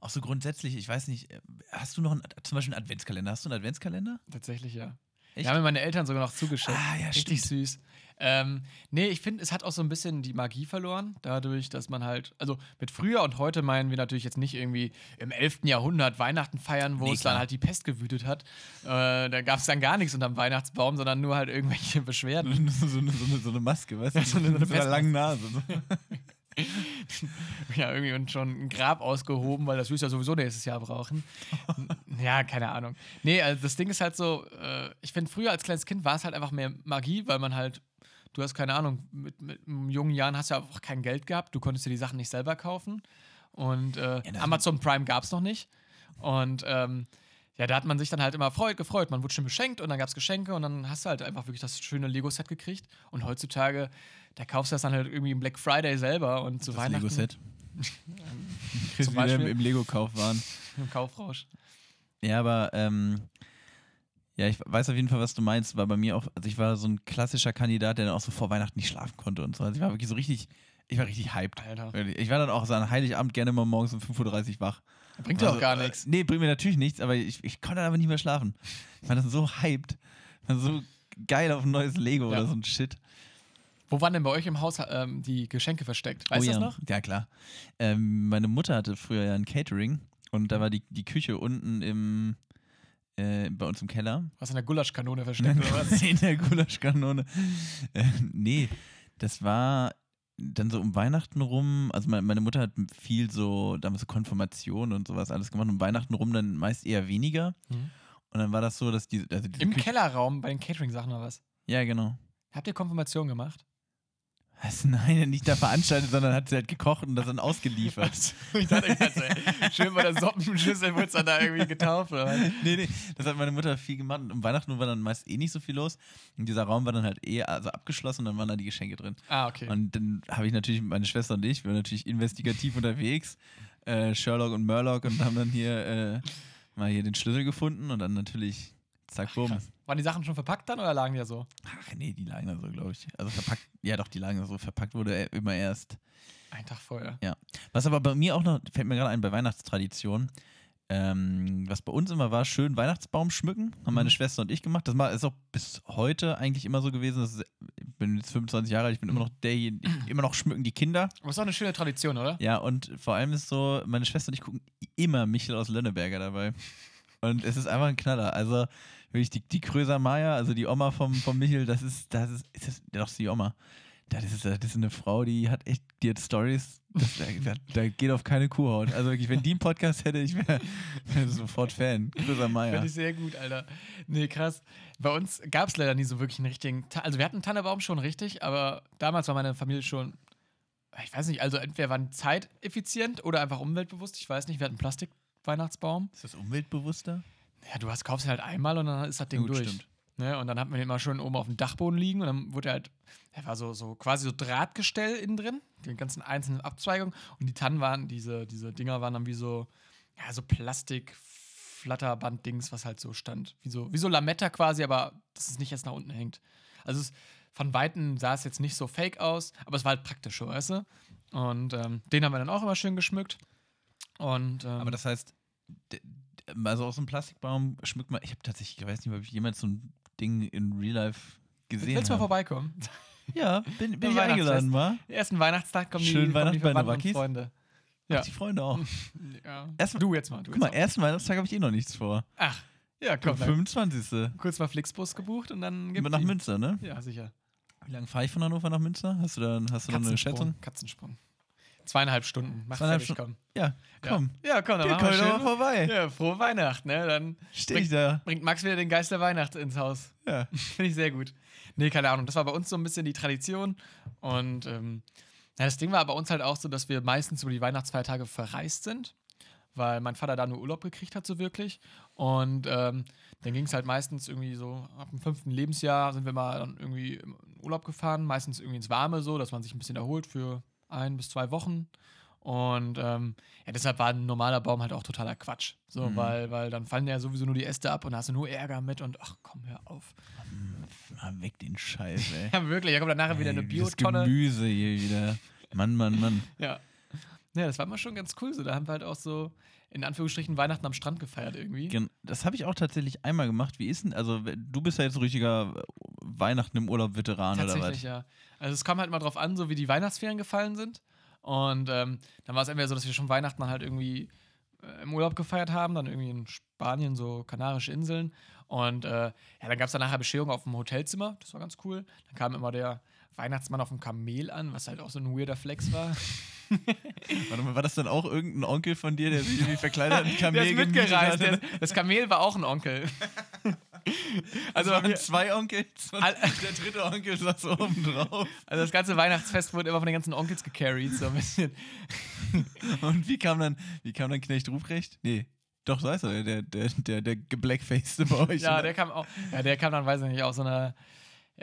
auch so grundsätzlich, ich weiß nicht, äh, hast du noch einen, zum Beispiel einen Adventskalender? Hast du einen Adventskalender? Tatsächlich, ja. Echt? Die haben mir meine Eltern sogar noch zugeschickt. Ah, ja, Richtig süß. Ähm, nee, ich finde, es hat auch so ein bisschen die Magie verloren, dadurch, dass man halt, also mit früher und heute meinen wir natürlich jetzt nicht irgendwie im 11. Jahrhundert Weihnachten feiern, wo Nee, es klar. dann halt die Pest gewütet hat. Äh, da gab es dann gar nichts unterm Weihnachtsbaum, sondern nur halt irgendwelche Beschwerden. so, eine, so, eine, so eine Maske, weißt du? Ja, so eine- so eine so Pestmaske. langen Nase. Ja, irgendwie und schon ein Grab ausgehoben, weil das wirst du ja sowieso nächstes Jahr brauchen. ja, keine Ahnung. Nee, also das Ding ist halt so, äh, ich finde, früher als kleines Kind war es halt einfach mehr Magie, weil man halt, du hast keine Ahnung, mit, mit jungen Jahren hast du ja auch kein Geld gehabt, du konntest dir die Sachen nicht selber kaufen. Und äh, das- Amazon Prime gab es noch nicht. Und ähm, ja, da hat man sich dann halt immer freut, gefreut. Man wurde schon beschenkt und dann gab es Geschenke und dann hast du halt einfach wirklich das schöne Lego-Set gekriegt. Und heutzutage, da kaufst du das dann halt irgendwie im Black Friday selber und zu Das Weihnachten Lego-Set. Zum wieder im, Beispiel? im Lego-Kauf waren. im Kaufrausch. Ja, aber ähm, ja, ich weiß auf jeden Fall, was du meinst. War bei mir auch, also ich war so ein klassischer Kandidat, der dann auch so vor Weihnachten nicht schlafen konnte und so. Also ich war wirklich so richtig, ich war richtig hyped. Alter. Ich war dann auch so an Heiligabend gerne mal morgens um 5.30 Uhr wach. Bringt ja Also, auch gar äh, nichts. Nee, bringt mir natürlich nichts, aber ich, ich konnte dann aber nicht mehr schlafen. Ich war dann so hyped. Ich war so geil auf ein neues Lego Ja. oder so ein Shit. Wo waren denn bei euch im Haus ähm, die Geschenke versteckt? Weißt du oh, das ja. noch? Ja, klar. Ähm, meine Mutter hatte früher ja ein Catering und da war die, die Küche unten im, äh, bei uns im Keller. Was in der Gulaschkanone versteckt oder was? in der Gulaschkanone. Äh, nee, das war dann so um Weihnachten rum. Also meine, meine Mutter hat viel so, damals so Konfirmation und sowas alles gemacht. Um Weihnachten rum dann meist eher weniger. Mhm. Und dann war das so, dass die. Also Im Küche- Kellerraum bei den Catering-Sachen oder was? Ja, genau. Habt ihr Konfirmation gemacht? Was? Nein, nicht da veranstaltet, sondern hat sie halt gekocht und das dann ausgeliefert. ich dachte, ey, schön bei der Soppenschüssel wurde es dann da irgendwie getauft oder nee, nee, das hat meine Mutter viel gemacht. Und um Weihnachten war dann meist eh nicht so viel los. Und dieser Raum war dann halt eh also abgeschlossen und dann waren da die Geschenke drin. Ah, okay. Und dann habe ich natürlich, meine Schwester und ich, wir waren natürlich investigativ unterwegs, äh, Sherlock und Murlock und haben dann hier äh, mal hier den Schlüssel gefunden und dann natürlich zack, bumm. Krass. Waren die Sachen schon verpackt dann oder lagen die ja so? Ach nee, die lagen da so, glaube ich. Also verpackt, ja doch, die lagen da so. Verpackt wurde er immer erst. Ein Tag vorher. Was aber bei mir auch noch, fällt mir gerade ein, bei Weihnachtstradition, ähm, was bei uns immer war, schön Weihnachtsbaum schmücken, haben meine Mhm. Schwester und ich gemacht. Das ist auch bis heute eigentlich immer so gewesen. Das ist, ich bin jetzt 25 Jahre alt, ich bin immer noch derjenige, immer noch schmücken die Kinder. Aber ist auch eine schöne Tradition, oder? Ja, und vor allem ist so, meine Schwester und ich gucken immer Michel aus Lönneberger dabei. Und es ist einfach ein Knaller. Also wirklich die, die Kröser Maya, also die Oma vom, vom Michel, das ist, das ist, ist das, doch ist die Oma. Das ist, das ist eine Frau, die hat echt, die hat Stories, da, da geht auf keine Kuhhaut. Also wirklich, wenn die einen Podcast hätte, ich wäre wär sofort Fan. Kröser Maya. Finde ich sehr gut, Alter. Nee, krass. Bei uns gab es leider nie so wirklich einen richtigen. Ta also, wir hatten einen Tannebaum schon richtig, aber damals war meine Familie schon. Ich weiß nicht, also entweder waren zeiteffizient oder einfach umweltbewusst. Ich weiß nicht, wir hatten einen Plastik-Weihnachtsbaum. Ist das umweltbewusster? Ja, du hast, kaufst ihn halt einmal und dann ist das Ding Gut, durch. stimmt. Ne? Und dann hatten wir den immer schön oben auf dem Dachboden liegen und dann wurde er halt, er war so, so quasi so Drahtgestell innen drin, die ganzen einzelnen Abzweigungen und die Tannen waren, diese, diese Dinger waren dann wie so, ja, so Plastik-Flatterband-Dings, was halt so stand. Wie so, wie so Lametta quasi, aber dass es nicht jetzt nach unten hängt. Also es, von Weitem sah es jetzt nicht so fake aus, aber es war halt praktisch, weißt du? Und ähm, den haben wir dann auch immer schön geschmückt. Und, ähm, Aber das heißt, also aus einem Plastikbaum schmückt man, ich habe tatsächlich, ich weiß nicht, ob ich jemals so ein Ding in Real Life gesehen willst du mal habe. vorbeikommen? Ja, bin, bin Am ich eingeladen, war. Ersten Weihnachtstag kommen Schönen die, kommen Weihnachten die bei Nowakis. Freunde. Ja. Ja. die Freunde auch. ja. Erst- du jetzt mal. Du Guck mal, mal. ersten Weihnachtstag habe ich eh noch nichts vor. Ach, ja, Komm. Dann 25. kurz mal Flixbus gebucht und dann gibt's nach. Münster, ne? Ja, sicher. Wie lange fahre ich von Hannover nach Münster? Hast du da, hast du da eine Schätzung? Katzensprung. Zweieinhalb Stunden. Mach Zweieinhalb fertig, Stunden. komm. Ja, komm. Ja, ja komm, dann Wir machen wir kommen doch schön. vorbei. Ja, frohe Weihnacht, ne? Dann Steh ich da. bringt Max wieder den Geist der Weihnacht ins Haus. Ja. Finde ich sehr gut. Nee, keine Ahnung. Das war bei uns so ein bisschen die Tradition. Und ähm, ja, das Ding war bei uns halt auch so, dass wir meistens über die Weihnachtsfeiertage verreist sind, weil mein Vater da nur Urlaub gekriegt hat, so wirklich. Und ähm, dann ging es halt meistens irgendwie so, ab dem fünften Lebensjahr sind wir mal dann irgendwie im Urlaub gefahren, meistens irgendwie ins Warme so, dass man sich ein bisschen erholt für ein bis zwei Wochen. Und ähm, ja, deshalb war ein normaler Baum halt auch totaler Quatsch. So, Mhm. weil, weil dann fallen ja sowieso nur die Äste ab und da hast du nur Ärger mit und ach komm, hör auf. Mal weg den Scheiß, ey. Ja, wirklich, da kommt dann nachher wieder eine Biotonne. Gemüse hier wieder. Mann, Mann, Mann. Ja. Ja, das war immer schon ganz cool. So, da haben wir halt auch so in Anführungsstrichen Weihnachten am Strand gefeiert irgendwie. Gen- Das habe ich auch tatsächlich einmal gemacht. Wie ist denn, also du bist ja jetzt ein richtiger äh, Weihnachten im Urlaub Veteran oder Tatsächlich, was? ja. Also es kam halt mal drauf an, so wie die Weihnachtsferien gefallen sind. Und ähm, dann war es entweder so, dass wir schon Weihnachten halt irgendwie äh, im Urlaub gefeiert haben, dann irgendwie in Spanien, so Kanarische Inseln. Und äh, ja, dann gab es dann nachher Bescherung auf dem Hotelzimmer, das war ganz cool. Dann kam immer der Weihnachtsmann auf dem Kamel an, was halt auch so ein weirder Flex war. Warte mal, war das dann auch irgendein Onkel von dir, der sich irgendwie verkleidet hat, Kamel der ist mitgereist. Der, das Kamel war auch ein Onkel. Also also, waren zwei Onkels der dritte Onkel saß oben drauf. also das ganze Weihnachtsfest wurde immer von den ganzen Onkels gecarried, so ein bisschen. Und wie kam dann, wie kam dann Knecht Ruprecht? Nee, doch, so heißt er, der, der, der, der geblackfaced bei euch. Ja, oder? der kam auch. Ja, der kam dann, weiß ich nicht, aus so einer.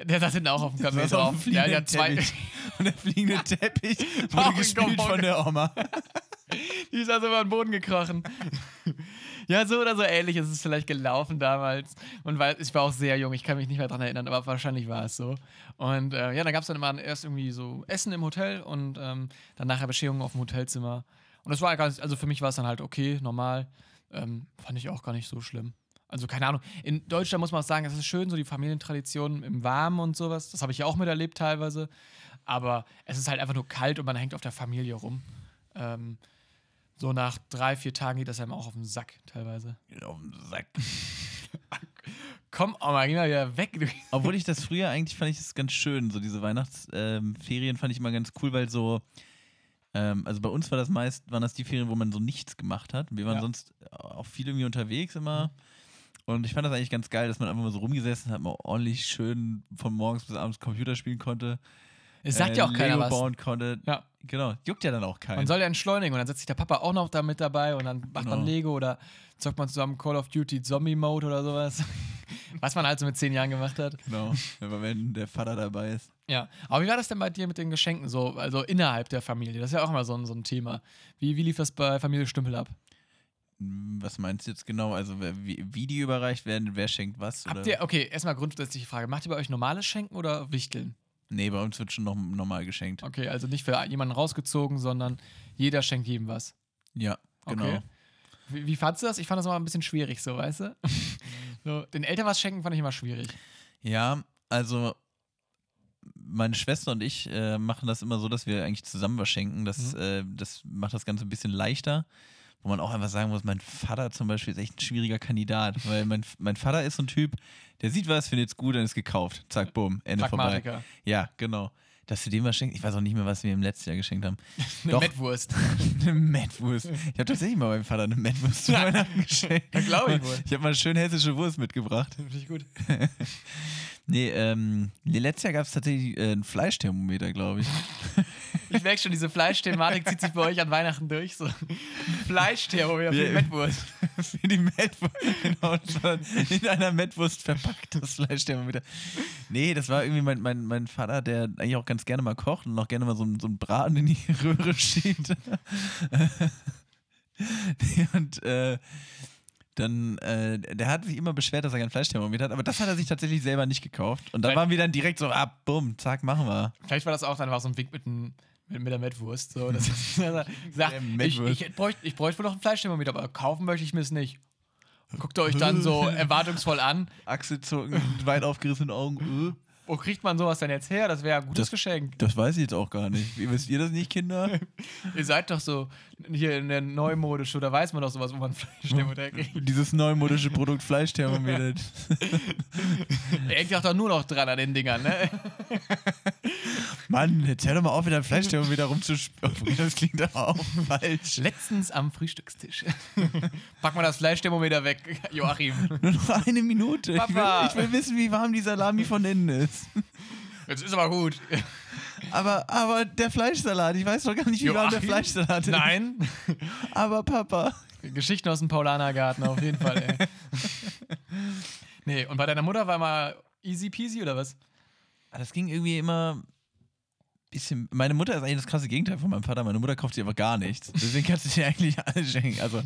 Der saß hinten auch auf dem Kamel saß auf drauf. dem der hat zwei. Und der fliegende Teppich wurde gespielt von der Oma. Die ist also über den Boden gekrochen. ja, so oder so ähnlich ist es vielleicht gelaufen damals. Und weil ich war auch sehr jung, ich kann mich nicht mehr dran erinnern, aber wahrscheinlich war es so. Und äh, ja, dann gab es dann immer erst irgendwie so Essen im Hotel und ähm, dann nachher Bescherung auf dem Hotelzimmer. Und das war ganz, also für mich war es dann halt okay, normal. Ähm, fand ich auch gar nicht so schlimm. Also keine Ahnung. In Deutschland muss man auch sagen, es ist schön, so die Familientraditionen im Warmen und sowas. Das habe ich ja auch miterlebt teilweise. Aber es ist halt einfach nur kalt und man hängt auf der Familie rum. Ähm, so nach drei, vier Tagen geht das einem auch auf den Sack teilweise. Auf den Sack. Komm, Oma, geh mal wieder weg. Obwohl ich das früher eigentlich fand ich das ganz schön. So diese Weihnachtsferien fand ich immer ganz cool, weil so, ähm, also bei uns war das meist, waren das die Ferien, wo man so nichts gemacht hat. Wir waren Ja. sonst auch viel irgendwie unterwegs immer. Und ich fand das eigentlich ganz geil, dass man einfach mal so rumgesessen hat, mal ordentlich schön von morgens bis abends Computer spielen konnte. Es sagt äh, ja auch keiner Lego was. bauen konnte. Ja. Genau, juckt ja dann auch keinen. Man soll ja entschleunigen und dann setzt sich der Papa auch noch da mit dabei und dann macht man Genau. Lego oder zockt man zusammen Call of Duty Zombie Mode oder sowas. Was man halt so mit zehn Jahren gemacht hat. genau, wenn der Vater dabei ist. Ja. Aber wie war das denn bei dir mit den Geschenken so, also innerhalb der Familie? Das ist ja auch immer so ein, so ein Thema. Wie, wie lief das bei Familie Stümpel ab? Hm, Was meinst du jetzt genau? Also wie, wie die überreicht werden, wer schenkt was? Habt ihr, okay, erstmal grundsätzliche Frage. Macht ihr bei euch normales Schenken oder Wichteln? Nee, bei uns wird schon noch normal geschenkt. Okay, also nicht für jemanden rausgezogen, sondern jeder schenkt jedem was. Ja, genau. Okay. Wie, wie fandst du das? Ich fand das immer ein bisschen schwierig, so, weißt du? so, den Eltern was schenken fand ich immer schwierig. Ja, also meine Schwester und ich äh, machen das immer so, dass wir eigentlich zusammen was schenken. Das, Mhm. äh, das macht das Ganze ein bisschen leichter. Wo man auch einfach sagen muss, mein Vater zum Beispiel ist echt ein schwieriger Kandidat, weil mein, mein Vater ist so ein Typ, der sieht was, findet es gut, dann ist gekauft. Zack, bumm, Ende vorbei. Ja, genau. Dass du dem was schenkst, ich weiß auch nicht mehr, was wir im letzten Jahr geschenkt haben. Eine Doch. Mettwurst. eine Mettwurst. Ich habe tatsächlich mal meinem Vater eine Mettwurst zu Weihnachten geschenkt. Ja, glaub ich wohl. Ich habe mal schön hessische Wurst mitgebracht. Finde ich gut. Nee, ähm, letztes Jahr gab es tatsächlich äh, ein Fleischthermometer, glaube ich. Ich merke schon, diese Fleischthematik zieht sich bei euch an Weihnachten durch. So. Fleischthermometer für die. Mettwurst. Für die Mettwurst. Genau, in einer Mettwurst verpackt, das Fleischthermometer. Nee, das war irgendwie mein, mein, mein Vater, der eigentlich auch ganz gerne mal kocht und auch gerne mal so, einen- so einen Braten in die Röhre schiebt. und äh, dann, äh, der hat sich immer beschwert, dass er kein Fleischthermometer hat, aber das hat er sich tatsächlich selber nicht gekauft. Und da waren wir dann direkt so, ah, bumm, zack, machen wir. Vielleicht war das auch dann war so ein Wink mit, dem, mit, mit der Mettwurst. So, dass er sagt, Der ich, Mettwurst. ich, bräuchte, ich bräuchte wohl noch ein Fleischthermometer, aber kaufen möchte ich mir es nicht. Guckt euch dann so erwartungsvoll an. Achselzucken, weit aufgerissene Augen. Wo kriegt man sowas denn jetzt her? Das wäre ein gutes Das- Geschenk. Das weiß ich jetzt auch gar nicht. Wie wisst ihr das nicht, Kinder? Ihr seid doch so hier in der Neumodische, da weiß man doch sowas, wo man Fleischdemo herkriegt. Dieses neumodische Produkt Fleischthermometer. Hängt doch nur noch dran an den Dingern, ne? Mann, jetzt hör doch mal auf, mit deinem Fleischthermometer rumzuspielen. Das klingt doch auch falsch. Letztens am Frühstückstisch. Pack mal das Fleischthermometer weg, Joachim. Nur noch eine Minute. Ich will, Papa. ich will wissen, wie warm die Salami von innen ist. Jetzt ist aber gut. Aber, aber der Fleischsalat, ich weiß doch gar nicht, wie warm der Joachim? Fleischsalat ist. Nein. Aber Papa. Geschichten aus dem Paulanergarten, auf jeden Fall, ey. Nee, und bei deiner Mutter war mal easy peasy oder was? Das ging irgendwie immer bisschen. Meine Mutter ist eigentlich das krasse Gegenteil von meinem Vater. Meine Mutter kauft sich einfach gar nichts. Deswegen kannst du dir eigentlich alles schenken. Also,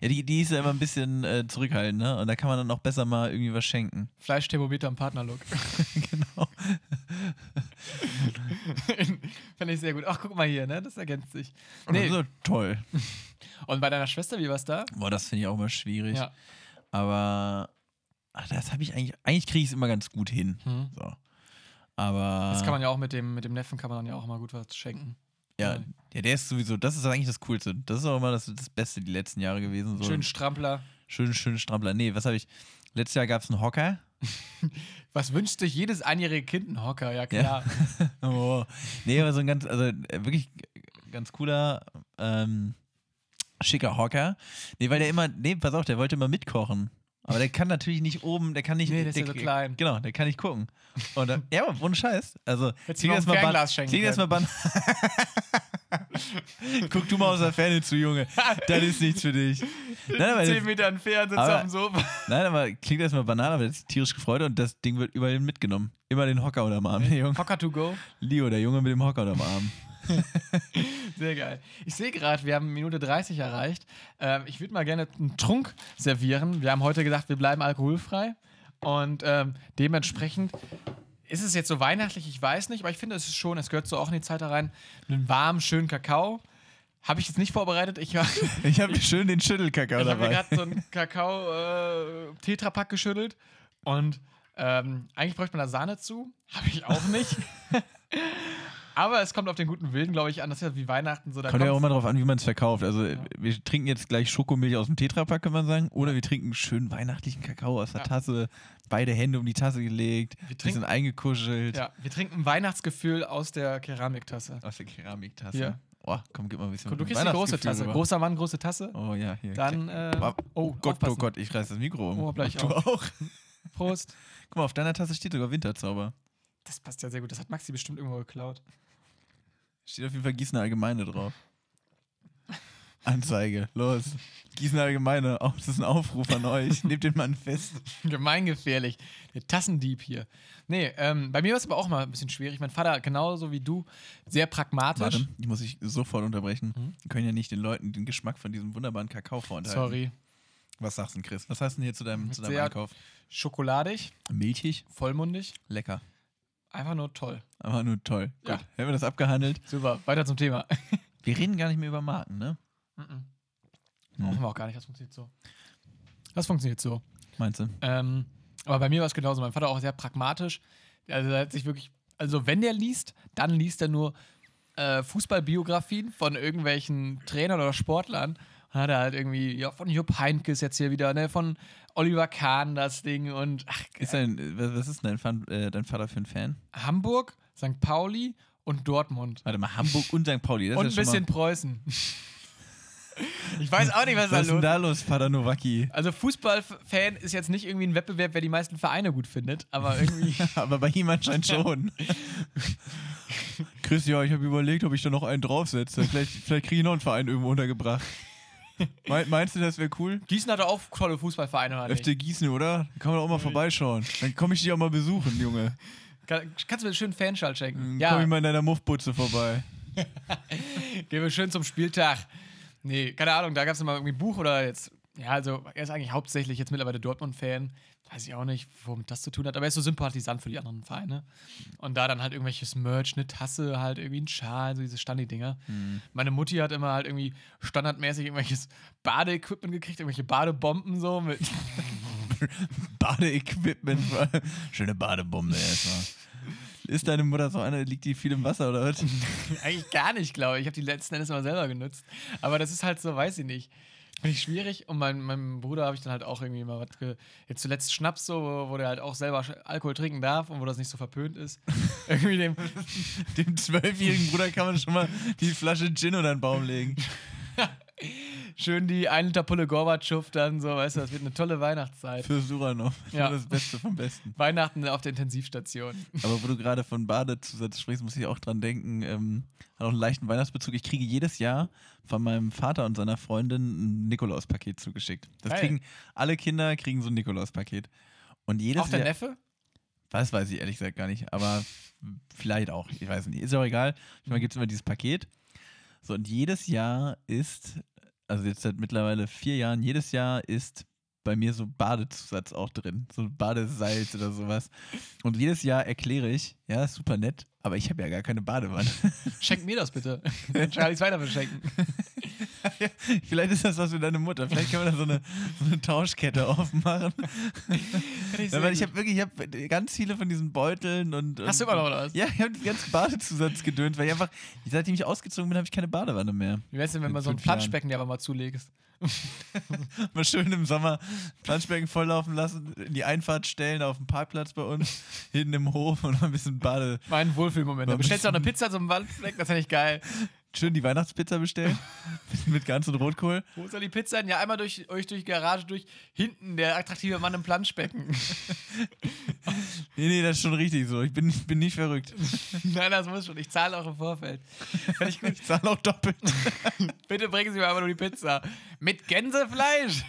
ja, die, die ist ja immer ein bisschen äh, zurückhaltend, ne? Und da kann man dann auch besser mal irgendwie was schenken. Fleischthermometer im Partnerlook. genau. Fand ich sehr gut. Ach, guck mal hier, ne? Das ergänzt sich. Nee. Nee. So, toll. Und bei deiner Schwester, wie war's da? Boah, das finde ich auch immer schwierig. Ja. Aber ach, das habe ich eigentlich. Eigentlich kriege ich es immer ganz gut hin. Hm. So. Aber. Das kann man ja auch mit dem, mit dem Neffen kann man dann ja auch mal gut was schenken. ja, ja, der ist sowieso. Das ist eigentlich das Coolste. Das ist auch immer das, das Beste die letzten Jahre gewesen. So. Schön Strampler. schön, schön Strampler. Nee, was habe ich? Letztes Jahr gab es einen Hocker. Was wünscht sich jedes einjährige Kind? Ein Hocker, ja klar. Oh. Nee, aber so ein ganz, also äh, wirklich ganz cooler, ähm, schicker Hocker. Nee, weil der immer, nee, pass auf, der wollte immer mitkochen. Aber der kann natürlich nicht oben, der kann nicht. Nee, der ist ja so klein. Genau, der kann nicht gucken. Und dann, ja, aber ohne Scheiß. Also, klingt erstmal Fernglas schenken klingt erstmal ban Guck du mal aus der Ferne zu, Junge. Das ist nichts für dich. Nein, aber, Zehn das, Meter entfernt sitzt auf dem Sofa. nein, aber klingt erstmal banal, aber das ist tierisch gefreut und das Ding wird überall mitgenommen. Immer den Hocker unterm Arm, der Junge. Hocker to go. Leo, der Junge mit dem Hocker unterm Arm. Sehr geil. Ich sehe gerade, wir haben Minute 30 erreicht. Ähm, ich würde mal gerne einen Trunk servieren. Wir haben heute gesagt, wir bleiben alkoholfrei. Und ähm, dementsprechend ist es jetzt so weihnachtlich, ich weiß nicht, aber ich finde, es ist schon, es gehört so auch in die Zeit da rein, einen warmen, schönen Kakao. Habe ich jetzt nicht vorbereitet. Ich, ich Ich habe schön den Schüttelkakao habe mir dabei. gerade so einen Kakao-Tetrapack geschüttelt. Und ähm, eigentlich bräuchte man da Sahne zu. Habe ich auch nicht. aber es kommt auf den guten Willen, glaube ich, an. Das ist ja wie Weihnachten so. Da Kommt ja auch immer drauf an, wie man es verkauft. Also, wir trinken jetzt gleich Schokomilch aus dem Tetrapack, kann man sagen. Oder wir trinken schön weihnachtlichen Kakao aus der Ja. Tasse, beide Hände um die Tasse gelegt, Wir bisschen trinken- eingekuschelt. Ja, wir trinken Weihnachtsgefühl aus der Keramiktasse. Aus der Keramiktasse. Hier. Oh, komm, gib mal ein bisschen. Du kriegst die große Tasse. rüber. Großer Mann, große Tasse. Oh ja, hier. Dann, äh, oh, oh, Gott, oh aufpassen. Gott, ich reiß das Mikro um. Oh, bleib ich du auch. auch. Prost. Guck mal, auf deiner Tasse steht sogar Winterzauber. Das passt ja sehr gut. Das hat Maxi bestimmt irgendwo geklaut. Steht auf jeden Fall Gießener Allgemeine drauf. Anzeige, los. Gießener Allgemeine, oh, das ist ein Aufruf an euch. Nehmt den Mann fest. Gemeingefährlich. Der Tassendieb hier. Nee, ähm, bei mir war es aber auch mal ein bisschen schwierig. Mein Vater, genauso wie du, sehr pragmatisch. Warte, ich muss dich sofort unterbrechen. Mhm. Wir können ja nicht den Leuten den Geschmack von diesem wunderbaren Kakao vorenthalten. Sorry. Was sagst du denn, Chris? Was hast du denn hier zu deinem, zu deinem Einkauf? Schokoladig, Milchig? vollmundig, Lecker. Einfach nur toll. Aber nur toll. Ja. Gut, haben wir das abgehandelt? Super, weiter zum Thema. Wir reden gar nicht mehr über Marken, ne? Mhm. Brauchen wir auch gar nicht, das funktioniert so. Das funktioniert so. Meinst du? Ähm, aber bei mir war es genauso. Mein Vater auch sehr pragmatisch. Also er hat sich wirklich, also wenn der liest, dann liest er nur äh, Fußballbiografien von irgendwelchen Trainern oder Sportlern. Dann hat er halt irgendwie, ja, von Jupp Heynckes jetzt hier wieder, ne, von Oliver Kahn das Ding und ach, Ist dein, was was ist denn dein, Fan, äh, dein Vater für ein Fan? Hamburg, St. Pauli und Dortmund. Warte mal, Hamburg und St. Pauli. Das und ein ist ja bisschen Preußen. ich weiß auch nicht, was mal, da Was ist denn los da los, Vater Nowacki? Also Fußballfan ist jetzt nicht irgendwie ein Wettbewerb, wer die meisten Vereine gut findet, aber irgendwie. Aber bei ihm anscheinend schon. Chris, ja, ich habe überlegt, ob ich da noch einen draufsetze. Vielleicht, vielleicht kriege ich noch einen Verein irgendwo untergebracht. Mein, meinst du, das wäre cool? Gießen hatte auch tolle Fußballvereine, oder nicht? Gießen, oder? Kann man auch mal vorbeischauen. Dann komme ich dich auch mal besuchen, Junge. Kann, kannst du mir einen schönen Fanschall schenken? Dann Ja, komme ich mal in deiner Muffbutze vorbei. gehen wir schön zum Spieltag. Nee, keine Ahnung, da gab es mal irgendwie ein Buch oder jetzt. Ja, also er ist eigentlich hauptsächlich jetzt mittlerweile Dortmund-Fan. Weiß ich auch nicht, womit das zu tun hat, aber er ist so Sympathisant für die anderen Vereine. Und da dann halt irgendwelches Merch, eine Tasse, halt irgendwie ein Schal, so diese Standi-Dinger. Meine Mutti hat immer halt irgendwie standardmäßig irgendwelches Badeequipment gekriegt, irgendwelche Badebomben so mit. Badeequipment. Schöne Badebombe erstmal. Ist deine Mutter so eine, liegt die viel im Wasser oder was? Eigentlich gar nicht, glaube ich. Ich habe die letzten Endes immer selber genutzt. Aber das ist halt so, weiß ich nicht. Finde ich schwierig. Und mein, meinem Bruder habe ich dann halt auch irgendwie mal was. Ge Jetzt zuletzt Schnaps, so, wo, wo der halt auch selber Alkohol trinken darf und wo das nicht so verpönt ist. irgendwie dem. Dem zwölfjährigen Bruder kann man schon mal die Flasche Gin unter den Baum legen. Schön die 1 Liter Pulle Gorbatschow dann so, weißt du, das wird eine tolle Weihnachtszeit. Für Suranov. Ja. Ja. Das Beste vom Besten. Weihnachten auf der Intensivstation. Aber wo du gerade von Badezusatz sprichst, muss ich auch dran denken, ähm, hat auch einen leichten Weihnachtsbezug. Ich kriege jedes Jahr von meinem Vater und seiner Freundin ein Nikolaus-Paket zugeschickt. Das Geil. kriegen alle Kinder kriegen so ein Nikolaus-Paket. Und jedes Auch der Jahr, Neffe? Das weiß ich ehrlich gesagt gar nicht, aber vielleicht auch. Ich weiß nicht. Ist auch egal. Manchmal gibt es immer dieses Paket. So, und jedes Jahr ist, also jetzt seit mittlerweile vier Jahren, jedes Jahr ist bei mir so Badezusatz auch drin. So Badesalz oder sowas. Und jedes Jahr erkläre ich, ja, super nett, aber ich habe ja gar keine Badewanne. Schenk mir das bitte. Dann kann ich es weiter verschenken. Vielleicht ist das was für deine Mutter. Vielleicht können wir da so eine, so eine Tauschkette aufmachen. Ja, weil ich habe wirklich, ich habe ganz viele von diesen Beuteln und. Hast du und, immer noch oder was? Ja, ich habe den ganzen Badezusatz gedönt, weil ich einfach, seitdem ich ausgezogen bin, habe ich keine Badewanne mehr. Wie wär's denn, wenn man so ein. Planschbecken dir aber mal zulegst? Mal schön im Sommer Planschbecken volllaufen lassen, in die Einfahrt stellen auf dem Parkplatz bei uns, hinten im Hof und mal ein bisschen Bade. Mein Wohlfühlmoment. Da ein bestellst du auch eine Pizza zum Waldfleck, das ist ja nicht geil. Schön die Weihnachtspizza bestellen mit ganz und Rotkohl. Wo ist da die Pizza hin? Ja, einmal durch euch durch die Garage durch. Hinten der attraktive Mann im Planschbecken. Nee, nee, das ist schon richtig so. Ich bin, bin nicht verrückt. Nein, das muss schon. Ich zahle auch im Vorfeld. Ich. Ich zahle auch doppelt. Bitte bringen Sie mir aber nur die Pizza. Mit Gänsefleisch.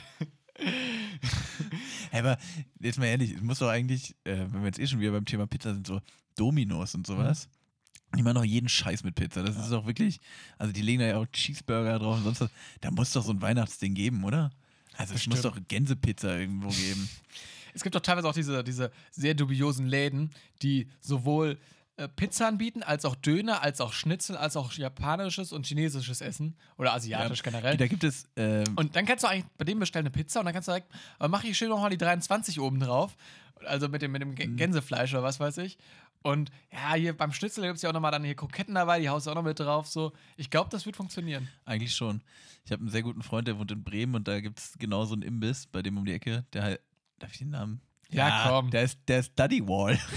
Hey, aber jetzt mal ehrlich, es muss doch eigentlich, äh, wenn wir jetzt eh schon wieder beim Thema Pizza sind, so Dominos und sowas. Die machen doch jeden Scheiß mit Pizza. Das ist doch wirklich, also die legen da ja auch Cheeseburger drauf und sonst was. Da muss doch so ein Weihnachtsding geben, oder? Also es muss doch Gänsepizza irgendwo geben. Es gibt doch teilweise auch diese, diese sehr dubiosen Läden, die sowohl äh, Pizza anbieten, als auch Döner, als auch Schnitzel, als auch japanisches und chinesisches Essen. Oder asiatisch generell. Da gibt es, äh, Und dann kannst du eigentlich bei dem bestellen eine Pizza und dann kannst du direkt, aber mach ich schön nochmal die 23 oben drauf. Also mit dem, mit dem Mhm. Gänsefleisch oder was weiß ich. Und ja, hier beim Schnitzel gibt es ja auch nochmal dann hier Kroketten dabei, die haust du auch noch mit drauf. So. Ich glaube, das wird funktionieren. eigentlich schon. Ich habe einen sehr guten Freund, der wohnt in Bremen und da gibt es genau so einen Imbiss bei dem um die Ecke. Der halt, darf ich den Namen? Ja, komm. Der ist, der ist Duddy Wall.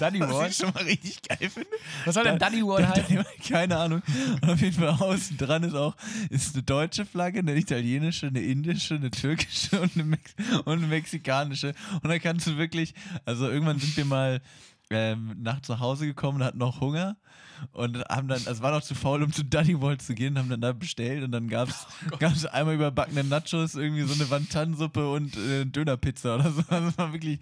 Was Wall. ich schon mal richtig geil finde. Was soll denn Da- Danny Wall da- heißen? da- Keine Ahnung. Und auf jeden Fall außen dran ist auch ist eine deutsche Flagge, eine italienische, eine indische, eine türkische und eine, Mex und eine mexikanische. Und dann kannst du wirklich, also irgendwann sind wir mal ähm, nach zu Hause gekommen und hatten noch Hunger und haben dann, also war noch zu faul, um zu Danny Wall zu gehen, haben dann da bestellt und dann gab es einmal überbackene Nachos, irgendwie so eine Wantansuppe und äh, Dönerpizza oder so. Also es war wirklich,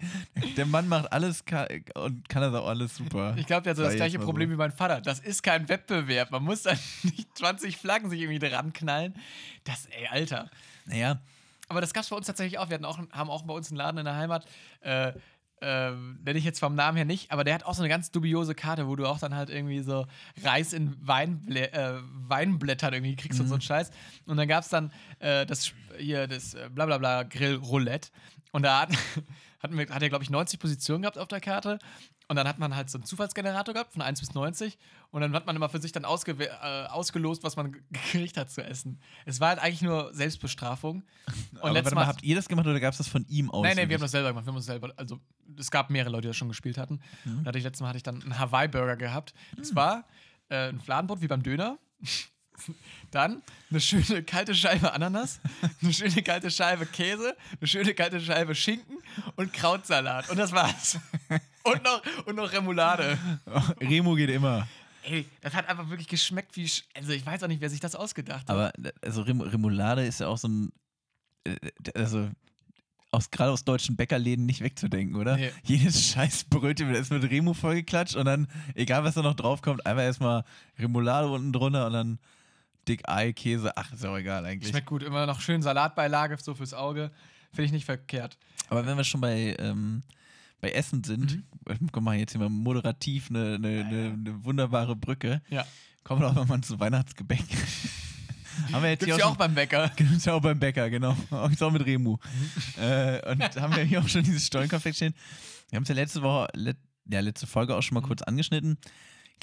der Mann macht alles ka und kann das auch alles super. Ich glaube, der hat so das ich gleiche Problem so. wie mein Vater. Das ist kein Wettbewerb. Man muss dann nicht 20 Flaggen sich irgendwie dran knallen. Das, ey, Alter. Naja, Aber das gab es bei uns tatsächlich auch. Wir hatten auch, haben auch bei uns einen Laden in der Heimat. Äh, äh, nenne ich jetzt vom Namen her nicht, aber der hat auch so eine ganz dubiose Karte, wo du auch dann halt irgendwie so Reis in Weinblä äh, Weinblättern irgendwie kriegst und so einen Scheiß. Und dann gab es dann äh, das hier, das äh, blablabla Grill Roulette. Und da hat, hatten wir, hat er, glaube ich, 90 Positionen gehabt auf der Karte. Und dann hat man halt so einen Zufallsgenerator gehabt von 1 bis 90. Und dann hat man immer für sich dann ausgew- äh, ausgelost, was man gekriegt hat zu essen. Es war halt eigentlich nur Selbstbestrafung. Und aber letztes warte Mal mal, habt ihr das gemacht oder gab es das von ihm aus? Nein, nein, wir haben das selber gemacht. Wir haben uns selber, also es gab mehrere Leute, die das schon gespielt hatten. Und hatte ich letztes Mal hatte ich dann einen Hawaii-Burger gehabt. Das war äh, ein Fladenbrot wie beim Döner. Dann eine schöne kalte Scheibe Ananas, eine schöne kalte Scheibe Käse, eine schöne kalte Scheibe Schinken und Krautsalat. Und das war's. Und noch, und noch Remoulade. Remo geht immer. Ey, das hat einfach wirklich geschmeckt wie. Sch also ich weiß auch nicht, wer sich das ausgedacht hat. Aber also Rem Remoulade ist ja auch so ein, äh, also aus, gerade aus deutschen Bäckerläden nicht wegzudenken, oder? Nee. Jedes scheiß Brötchen wird erst mit Remo vollgeklatscht und dann, egal was da noch drauf kommt, einfach erstmal Remoulade unten drunter und dann dick Ei, Käse. Ach, ist ja auch egal eigentlich. Schmeckt gut. Immer noch schön Salatbeilage so fürs Auge. Finde ich nicht verkehrt. Aber wenn wir schon bei, ähm, bei Essen sind, Mhm. guck mal, jetzt hier mal moderativ eine, eine, eine, eine wunderbare Brücke. Ja. Kommen wir doch mal zu Weihnachtsgebäck. Haben wir jetzt Gibt's hier ja auch auch beim Bäcker. Gibt's ja auch beim Bäcker, genau. Auch jetzt auch mit Remu. äh, und haben wir hier auch schon dieses Stollenkonfekt stehen. Wir haben es ja letzte Woche, let, ja letzte Folge auch schon mal Mhm. kurz angeschnitten.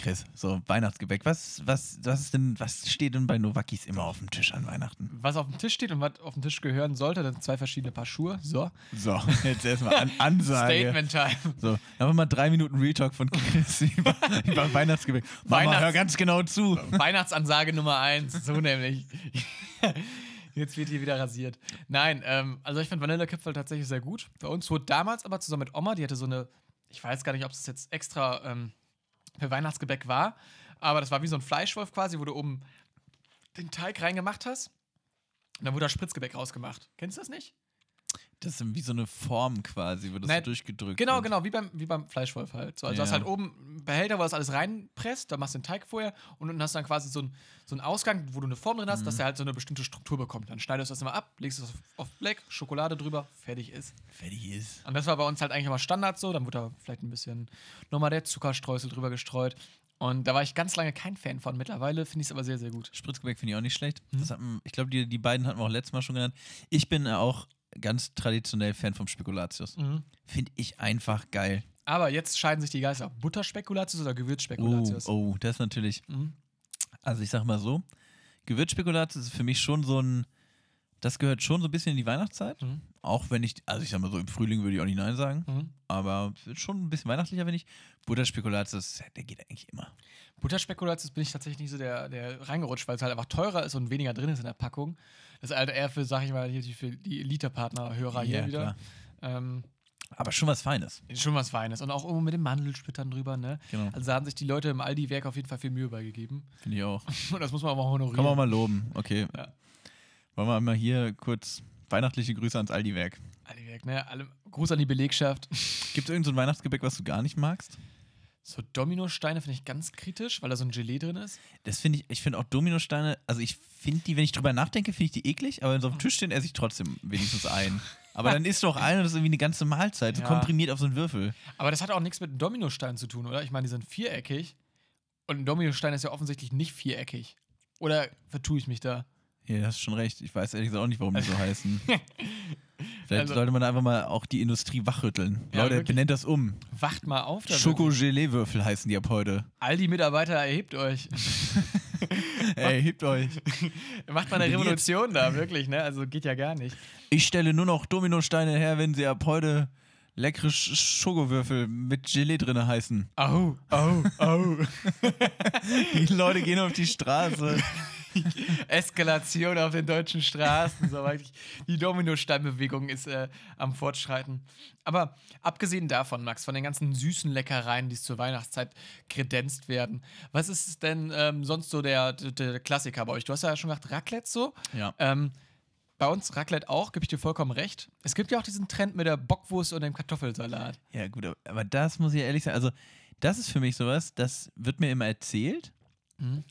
Chris, so Weihnachtsgebäck, was, was, was ist denn, was steht denn bei Novakis immer auf dem Tisch an Weihnachten? Was auf dem Tisch steht und was auf dem Tisch gehören sollte, das sind zwei verschiedene Paar Schuhe. So. So, jetzt erstmal an, Ansage. Statement Time. So, dann haben wir mal drei Minuten Real Talk von Chris über, über Weihnachtsgebäck. Mama, Weihnachts- hör ganz genau zu. Weihnachtsansage Nummer eins, so nämlich. Jetzt wird hier wieder rasiert. Nein, ähm, also ich fand Vanillekipferl tatsächlich sehr gut. Bei uns wurde damals aber zusammen mit Oma, die hatte so eine, ich weiß gar nicht, ob es jetzt extra ähm, Weihnachtsgebäck war, aber das war wie so ein Fleischwolf quasi, wo du oben den Teig reingemacht hast. Und dann wurde da Spritzgebäck rausgemacht. Kennst du das nicht? Das ist wie so eine Form quasi, wo das Nein, so durchgedrückt Genau, wird. genau, wie beim, wie beim Fleischwolf halt. So, also Ja. hast halt oben einen Behälter, wo das alles reinpresst, da machst du den Teig vorher und unten hast du dann quasi so einen, so einen Ausgang, wo du eine Form drin hast, Mhm. dass der halt so eine bestimmte Struktur bekommt. Dann schneidest du das immer ab, legst es auf, auf Black, Schokolade drüber, fertig ist. Fertig ist. Und das war bei uns halt eigentlich immer Standard so, dann wurde da vielleicht ein bisschen nochmal der Zuckerstreusel drüber gestreut. Und da war ich ganz lange kein Fan von. Mittlerweile finde ich es aber sehr, sehr gut. Spritzgebäck finde ich auch nicht schlecht. Mhm. Hatten, ich glaube, die, die beiden hatten wir auch letztes Mal schon genannt. Ich bin auch ganz traditionell Fan vom Spekulatius. Finde ich einfach geil. Aber jetzt scheiden sich die Geister. Butterspekulatius oder Oh, Gewürzspekulatius? oh, das ist natürlich. Mhm. Also ich sag mal so, Gewürzspekulatius ist für mich schon so ein, das gehört schon so ein bisschen in die Weihnachtszeit. Mhm. Auch wenn ich, also ich sag mal so, im Frühling würde ich auch nicht Nein sagen, Mhm. aber es wird schon ein bisschen weihnachtlicher, wenn ich. Butterspekulatius, der geht eigentlich immer. Butterspekulatius bin ich tatsächlich nicht so der, der reingerutscht, weil es halt einfach teurer ist und weniger drin ist in der Packung. Das ist halt eher für, sag ich mal, hier die, für die Elite-Partner-Hörer hier Ja, wieder. Ähm, Aber schon was Feines. schon was Feines. Und auch irgendwo mit den Mandelsplittern drüber, ne? Genau. Also da haben sich die Leute im Aldi-Werk auf jeden Fall viel Mühe beigegeben. Finde ich auch. Und das muss man auch mal honorieren. Kann man mal loben. Okay. Ja. Wollen wir mal hier kurz weihnachtliche Grüße ans Aldi-Werk. Aldi-Werk, ne? Alle, Gruß an die Belegschaft. Gibt es irgendein so ein Weihnachtsgebäck, was du gar nicht magst? So Dominosteine finde ich ganz kritisch, weil da so ein Gelee drin ist. Das finde ich, ich finde auch Dominosteine, also ich finde die, wenn ich drüber nachdenke, finde ich die eklig, aber wenn sie auf dem Tisch stehen, esse ich trotzdem wenigstens ein. Aber dann isst du auch ein und das ist irgendwie eine ganze Mahlzeit, Ja. komprimiert auf so einen Würfel. Aber das hat auch nichts mit einem Dominostein zu tun, oder? Ich meine, die sind viereckig. Und ein Dominostein ist ja offensichtlich nicht viereckig. Oder vertue ich mich da? Ja, hast schon recht. Ich weiß ehrlich gesagt auch nicht, warum die so heißen. Vielleicht Also- sollte man einfach mal auch die Industrie wachrütteln. Ja, Leute, wirklich. benennt das um. Wacht mal auf. Schoko-Gelee-Würfel heißen die ab heute. Aldi-Mitarbeiter, erhebt euch. Ey, hebt euch. Macht mal eine. Revolution da, wirklich, ne? Also geht ja gar nicht. Ich stelle nur noch Dominosteine her, wenn sie ab heute leckere Sch- Schokowürfel mit Gelee drin heißen. Au, au, au. Die Leute gehen auf die Straße. Eskalation auf den deutschen Straßen. So wirklich. Die Dominosteinbewegung ist äh, am Fortschreiten. Aber abgesehen davon, Max, von den ganzen süßen Leckereien, die es zur Weihnachtszeit kredenzt werden, was ist denn ähm, sonst so der, der, Klassiker bei euch? Du hast ja schon gesagt, Raclette so. Ja. Ähm, bei uns Raclette auch, gebe ich dir vollkommen recht. Es gibt ja auch diesen Trend mit der Bockwurst und dem Kartoffelsalat. Ja, gut, aber- aber das muss ich ehrlich sagen. Also, das ist für mich sowas, das wird mir immer erzählt. Mhm.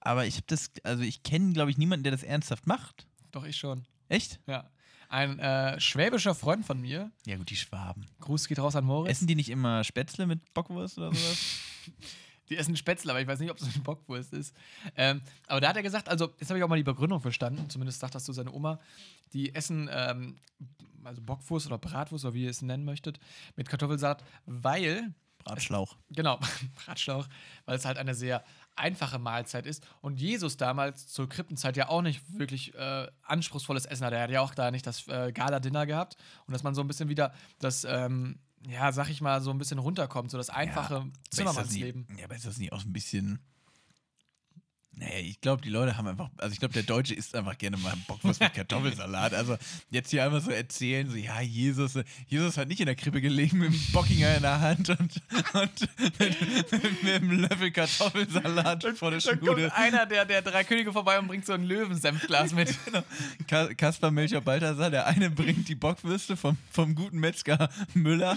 Aber ich habe das, also ich kenne, glaube ich, niemanden, der das ernsthaft macht. Doch, ich schon. Echt? Ja. Ein äh, schwäbischer Freund von mir, Ja, gut, die Schwaben. Gruß geht raus an Moritz. Essen die nicht immer Spätzle mit Bockwurst oder sowas? Die essen Spätzle, aber ich weiß nicht, ob es eine Bockwurst ist. Ähm, aber da hat er gesagt, also jetzt habe ich auch mal die Begründung verstanden, zumindest sagt das so seine Oma, die essen ähm, also Bockwurst oder Bratwurst oder wie ihr es nennen möchtet, mit Kartoffelsalat, weil, Bratschlauch. genau, Bratschlauch, weil es halt eine sehr einfache Mahlzeit ist und Jesus damals zur Krippenzeit ja auch nicht wirklich äh, anspruchsvolles Essen hatte. Er hat ja auch da nicht das äh, Gala-Dinner gehabt und dass man so ein bisschen wieder das, ähm, ja, sag ich mal, so ein bisschen runterkommt, so das einfache das Zimmermannsleben. Ja, aber ist das nicht auch so ein bisschen. Nee, ich glaube, die Leute haben einfach, also ich glaube, der Deutsche isst einfach gerne mal Bockwurst mit Kartoffelsalat. Also jetzt hier einfach so erzählen, so, ja, Jesus, Jesus hat nicht in der Krippe gelegen mit dem Bockinger in der Hand und, und mit, mit, mit einem Löffel Kartoffelsalat vor der Schnude. kommt einer der, der drei Könige vorbei und bringt so ein Löwensenfglas mit. Ka Kaspar Melchior Balthasar, der eine bringt die Bockwürste vom, vom guten Metzger Müller,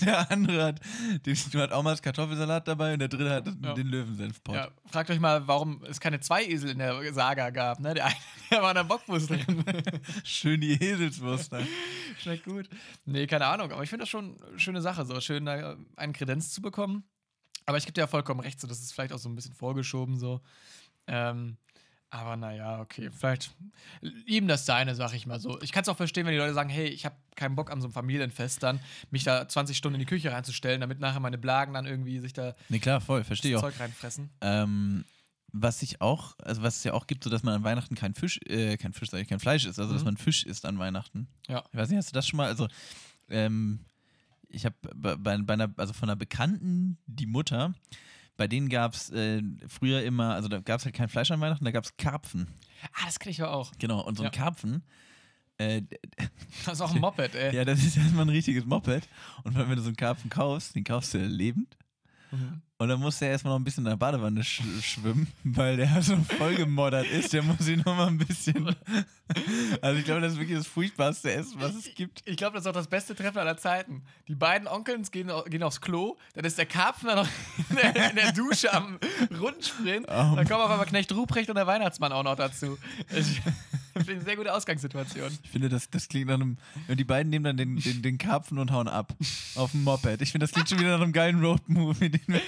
der andere hat, den, hat auch mal das Kartoffelsalat dabei und der dritte hat Ja. den Löwensenfpott. Ja, fragt euch mal, warum es keine zwei Esel in der Saga gab. Ne? Der eine der war in der Bockwurst drin. Schön die Eselswurst. Ne? Schmeckt gut. Nee, keine Ahnung. Aber ich finde das schon eine schöne Sache, so schön da einen Kredenz zu bekommen. Aber ich gebe dir ja vollkommen recht, so das ist vielleicht auch so ein bisschen vorgeschoben so. Ähm, Aber naja, okay. Vielleicht ihm das seine, sag ich mal so. Ich kann es auch verstehen, wenn die Leute sagen, hey, ich habe keinen Bock an so einem Familienfest dann, mich da 20 Stunden in die Küche reinzustellen, damit nachher meine Blagen dann irgendwie sich da Nee, klar, voll, verstehe. Zeug reinfressen. Ähm, was ich auch, also was es ja auch gibt, so dass man an Weihnachten kein Fisch, äh, kein Fisch, sag ich, kein Fleisch isst, also dass Mhm. man Fisch isst an Weihnachten. Ja. Ich weiß nicht, hast du das schon mal, also ähm, ich habe bei, bei einer, also von einer Bekannten, die Mutter, bei denen gab es äh, früher immer, also da gab es halt kein Fleisch an Weihnachten, da gab es Karpfen. Ah, das kenne ich ja auch. Genau, und so ein Ja. Karpfen, äh, Das ist auch ein Moped, ey. ja, das ist erstmal ein richtiges Moped. Und wenn du so einen Karpfen kaufst, den kaufst du lebend. Mhm. Und dann muss der erstmal noch ein bisschen in der Badewanne sch schwimmen, weil der so voll gemoddert ist. Der muss ihn noch mal ein bisschen. Also, ich glaube, das ist wirklich das furchtbarste Essen, was es gibt. Ich glaube, das ist auch das beste Treffen aller Zeiten. Die beiden Onkels gehen, gehen aufs Klo, dann ist der Karpfen dann noch in der, in der Dusche am Rundsprint. Oh dann kommen auf einmal Knecht Ruprecht und der Weihnachtsmann auch noch dazu. Ich finde eine sehr gute Ausgangssituation. Ich finde, das, das klingt nach einem. Und die beiden nehmen dann den, den, den Karpfen und hauen ab. Auf dem Moped. Ich finde, das klingt schon wieder nach einem geilen Road-Movie. den wir-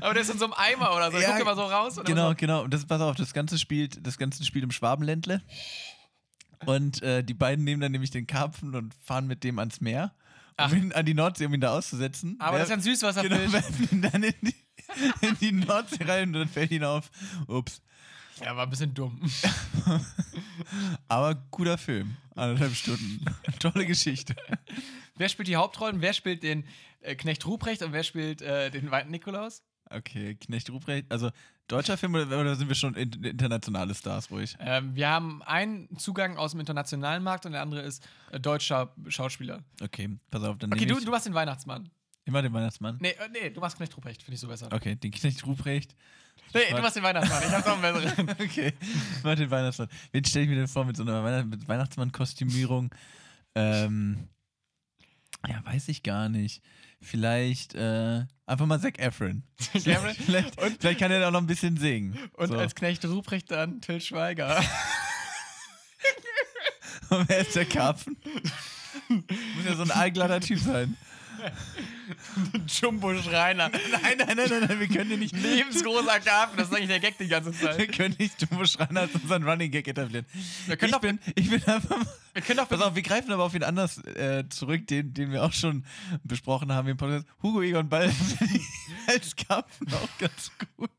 Aber der ist in so einem Eimer oder so. Ja, guckt immer so raus. Oder Genau, so. genau. Und das, pass auf, das Ganze spielt, das Ganze spielt im Schwabenländle. Und äh, die beiden nehmen dann nämlich den Karpfen und fahren mit dem ans Meer, um Ach. ihn an die Nordsee, um ihn da auszusetzen. Aber das ist ein Süßwasserfisch. Genau, werfen ihn dann in die, in die Nordsee rein und dann fällt ihn auf. Ups. Ja, war ein bisschen dumm. Aber guter Film. Anderthalb Stunden. Tolle Geschichte. Wer spielt die Hauptrollen? Wer spielt den äh, Knecht Ruprecht und wer spielt äh, den Weiten Nikolaus? Okay, Knecht Ruprecht. Also deutscher Film oder, oder sind wir schon in, internationale Stars ruhig? Ähm, wir haben einen Zugang aus dem internationalen Markt und der andere ist äh, deutscher Schauspieler. Okay, pass auf, dann Okay, du, ich du warst den Weihnachtsmann. Immer den Weihnachtsmann. Nee, äh, nee, du warst Knecht Ruprecht, finde ich so besser. Okay, den Knecht Ruprecht. Nee, du warst den Weihnachtsmann. Ich hab noch einen besseren. Okay, mach den Weihnachtsmann. Wen stelle ich mir denn vor mit so einer Weihnacht Weihnachtsmann-Kostümierung? Ähm, ja, weiß ich gar nicht. Vielleicht äh, einfach mal Zac Efron. Efron? vielleicht, vielleicht kann er auch noch ein bisschen singen. Und so. als Knecht Ruprecht dann Till Schweiger. Und wer ist der Karpfen? Muss ja so ein allglatter Typ sein. Jumbo Schreiner. Nein, nein, nein, nein, nein, wir können den nicht. Lebensgroßer Karpfen, das ist eigentlich der Gag die ganze Wir Zeit. können nicht Jumbo Schreiner als unseren Running Gag etablieren. Wir können ich, doch- bin, ich bin einfach Wir können doch Pass auf, wir greifen aber auf ihn anders äh, zurück, den, den wir auch schon besprochen haben im Podcast. Hugo Egon Ball als Karpfen auch ganz gut.